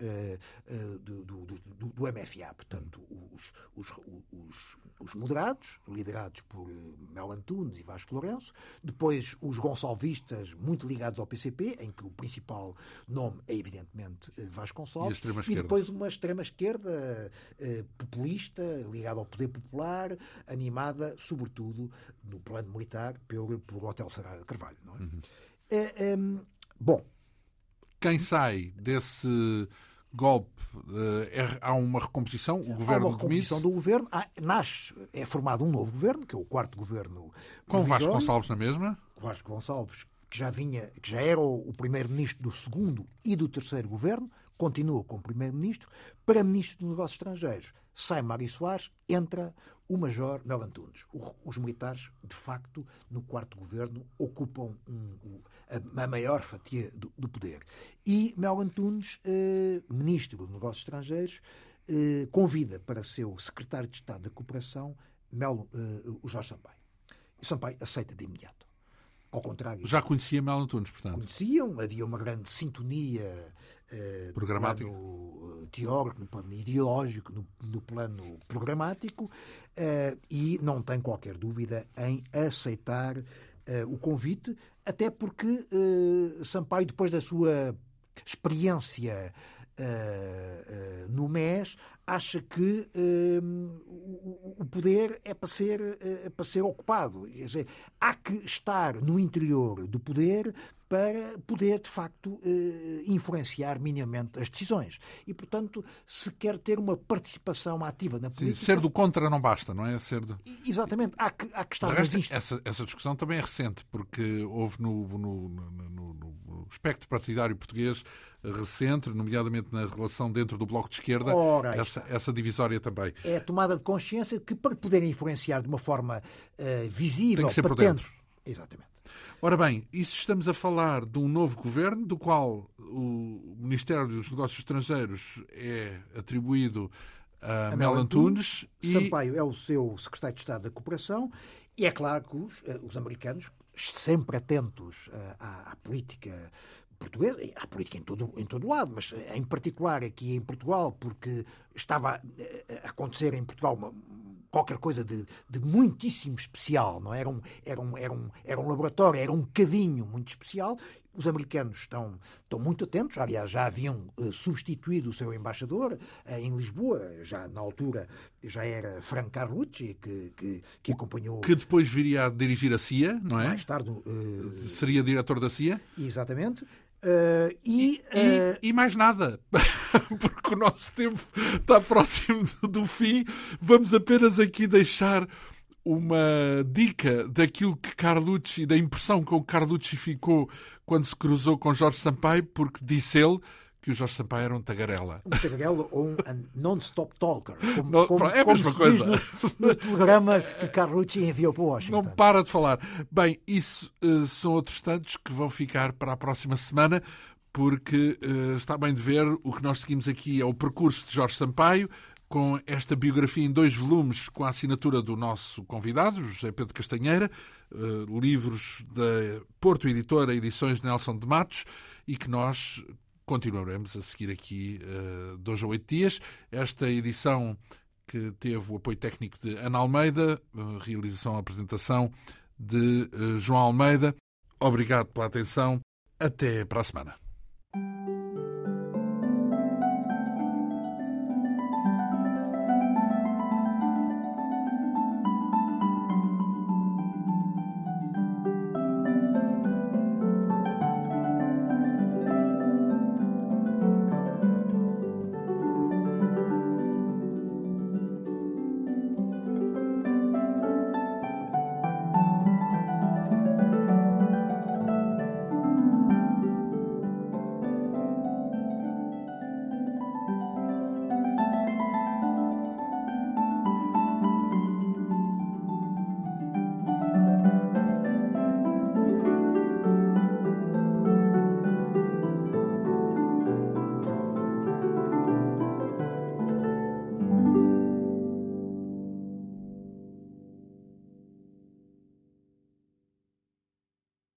uh, do, do, do, do, MFA. Portanto, os, os, os, os, moderados, liderados por Mel Antunes e Vasco Lourenço. Depois, os gonçalvistas, muito ligados ao PCP, em que o principal nome é, evidentemente, Vasco Gonçalves. E, e depois uma extrema-esquerda uh, populista, ligada ao poder popular, animada, sobretudo, no plano militar, pelo, pelo Hotel Saraiva de Carvalho. Não é? Uhum. um, bom, quem sai desse golpe, é, há uma recomposição, o governo Há uma recomposição do governo, há, nasce, é formado um novo governo, que é o quarto governo. Com Vasco Gonçalves na mesma? Vasco Gonçalves, que já vinha, que já era o, o primeiro-ministro do segundo e do terceiro governo, continua como primeiro-ministro, para ministro dos Negócios Estrangeiros. Sai Mário Soares, entra o Major Mel Antunes. os militares, de facto, no quarto governo, ocupam um, um, a, a, maior fatia do, do poder. E Mel Antunes, eh, ministro dos Negócios Estrangeiros, eh, convida para seu secretário de Estado da Cooperação Mel, eh, o Jorge Sampaio. E Sampaio aceita de imediato. Ao contrário. Já conhecia Mel Antunes, portanto. Conheciam, havia uma grande sintonia no eh, teórico, no plano ideológico, no, no plano programático, uh, e não tem qualquer dúvida em aceitar uh, o convite, até porque Sampaio, depois da sua experiência uh, no MES, acha que uh, o poder é para ser, uh, para ser ocupado. Quer dizer, há que estar no interior do poder para poder, de facto, influenciar minimamente as decisões. E, portanto, se quer ter uma participação ativa na política... Sim, ser do contra não basta, não é? Ser do... Exatamente. Há que, há que estar... Resto, essa, essa discussão também é recente, porque houve no, no, no, no espectro partidário português recente, nomeadamente na relação dentro do Bloco de Esquerda, Ora, essa, essa, divisória também. É a tomada de consciência que, para poder influenciar de uma forma uh, visível, tem que ser patente, por dentro. Exatamente. Ora bem, isso estamos a falar de um novo governo, do qual o Ministério dos Negócios Estrangeiros é atribuído a, a Mel Antunes. E... Sampaio é o seu secretário de Estado da Cooperação, e é claro que os, eh, os americanos, sempre atentos uh, à, à, política portuguesa, há política em todo, em todo lado, mas eh, em particular aqui em Portugal, porque estava eh, a acontecer em Portugal uma, qualquer coisa de, de muitíssimo especial, não é? era um, era, um, era, um, era um laboratório, era um bocadinho muito especial. Os americanos estão, estão muito atentos, aliás, já haviam uh, substituído o seu embaixador uh, em Lisboa, já na altura já era Frank Carlucci, que, que, que acompanhou. Que depois viria a dirigir a CIA, não é? Mais tarde. Uh, Seria diretor da CIA? Exatamente. Uh, e, e, uh... e, mais nada, *laughs* porque o nosso tempo está próximo do fim. Vamos apenas aqui deixar uma dica daquilo que Carlucci, da impressão com que Carlucci ficou quando se cruzou com Jorge Sampaio, porque disse ele que o Jorge Sampaio era um tagarela. Um tagarela ou um non-stop talker. Como, não, como, é a mesma coisa. No, no, telegrama que Carlucci enviou para Washington. Não para de falar. Bem, isso uh, são outros tantos que vão ficar para a próxima semana, porque uh, está bem de ver o que nós seguimos aqui é o percurso de Jorge Sampaio, com esta biografia em dois volumes, com a assinatura do nosso convidado, José Pedro Castanheira, uh, livros da Porto Editora, edições Nelson de Matos, e que nós continuaremos a seguir aqui uh, dois ou oito dias. Esta edição que teve o apoio técnico de Ana Almeida, uh, realização e apresentação de uh, João Almeida. Obrigado pela atenção. Até para a semana.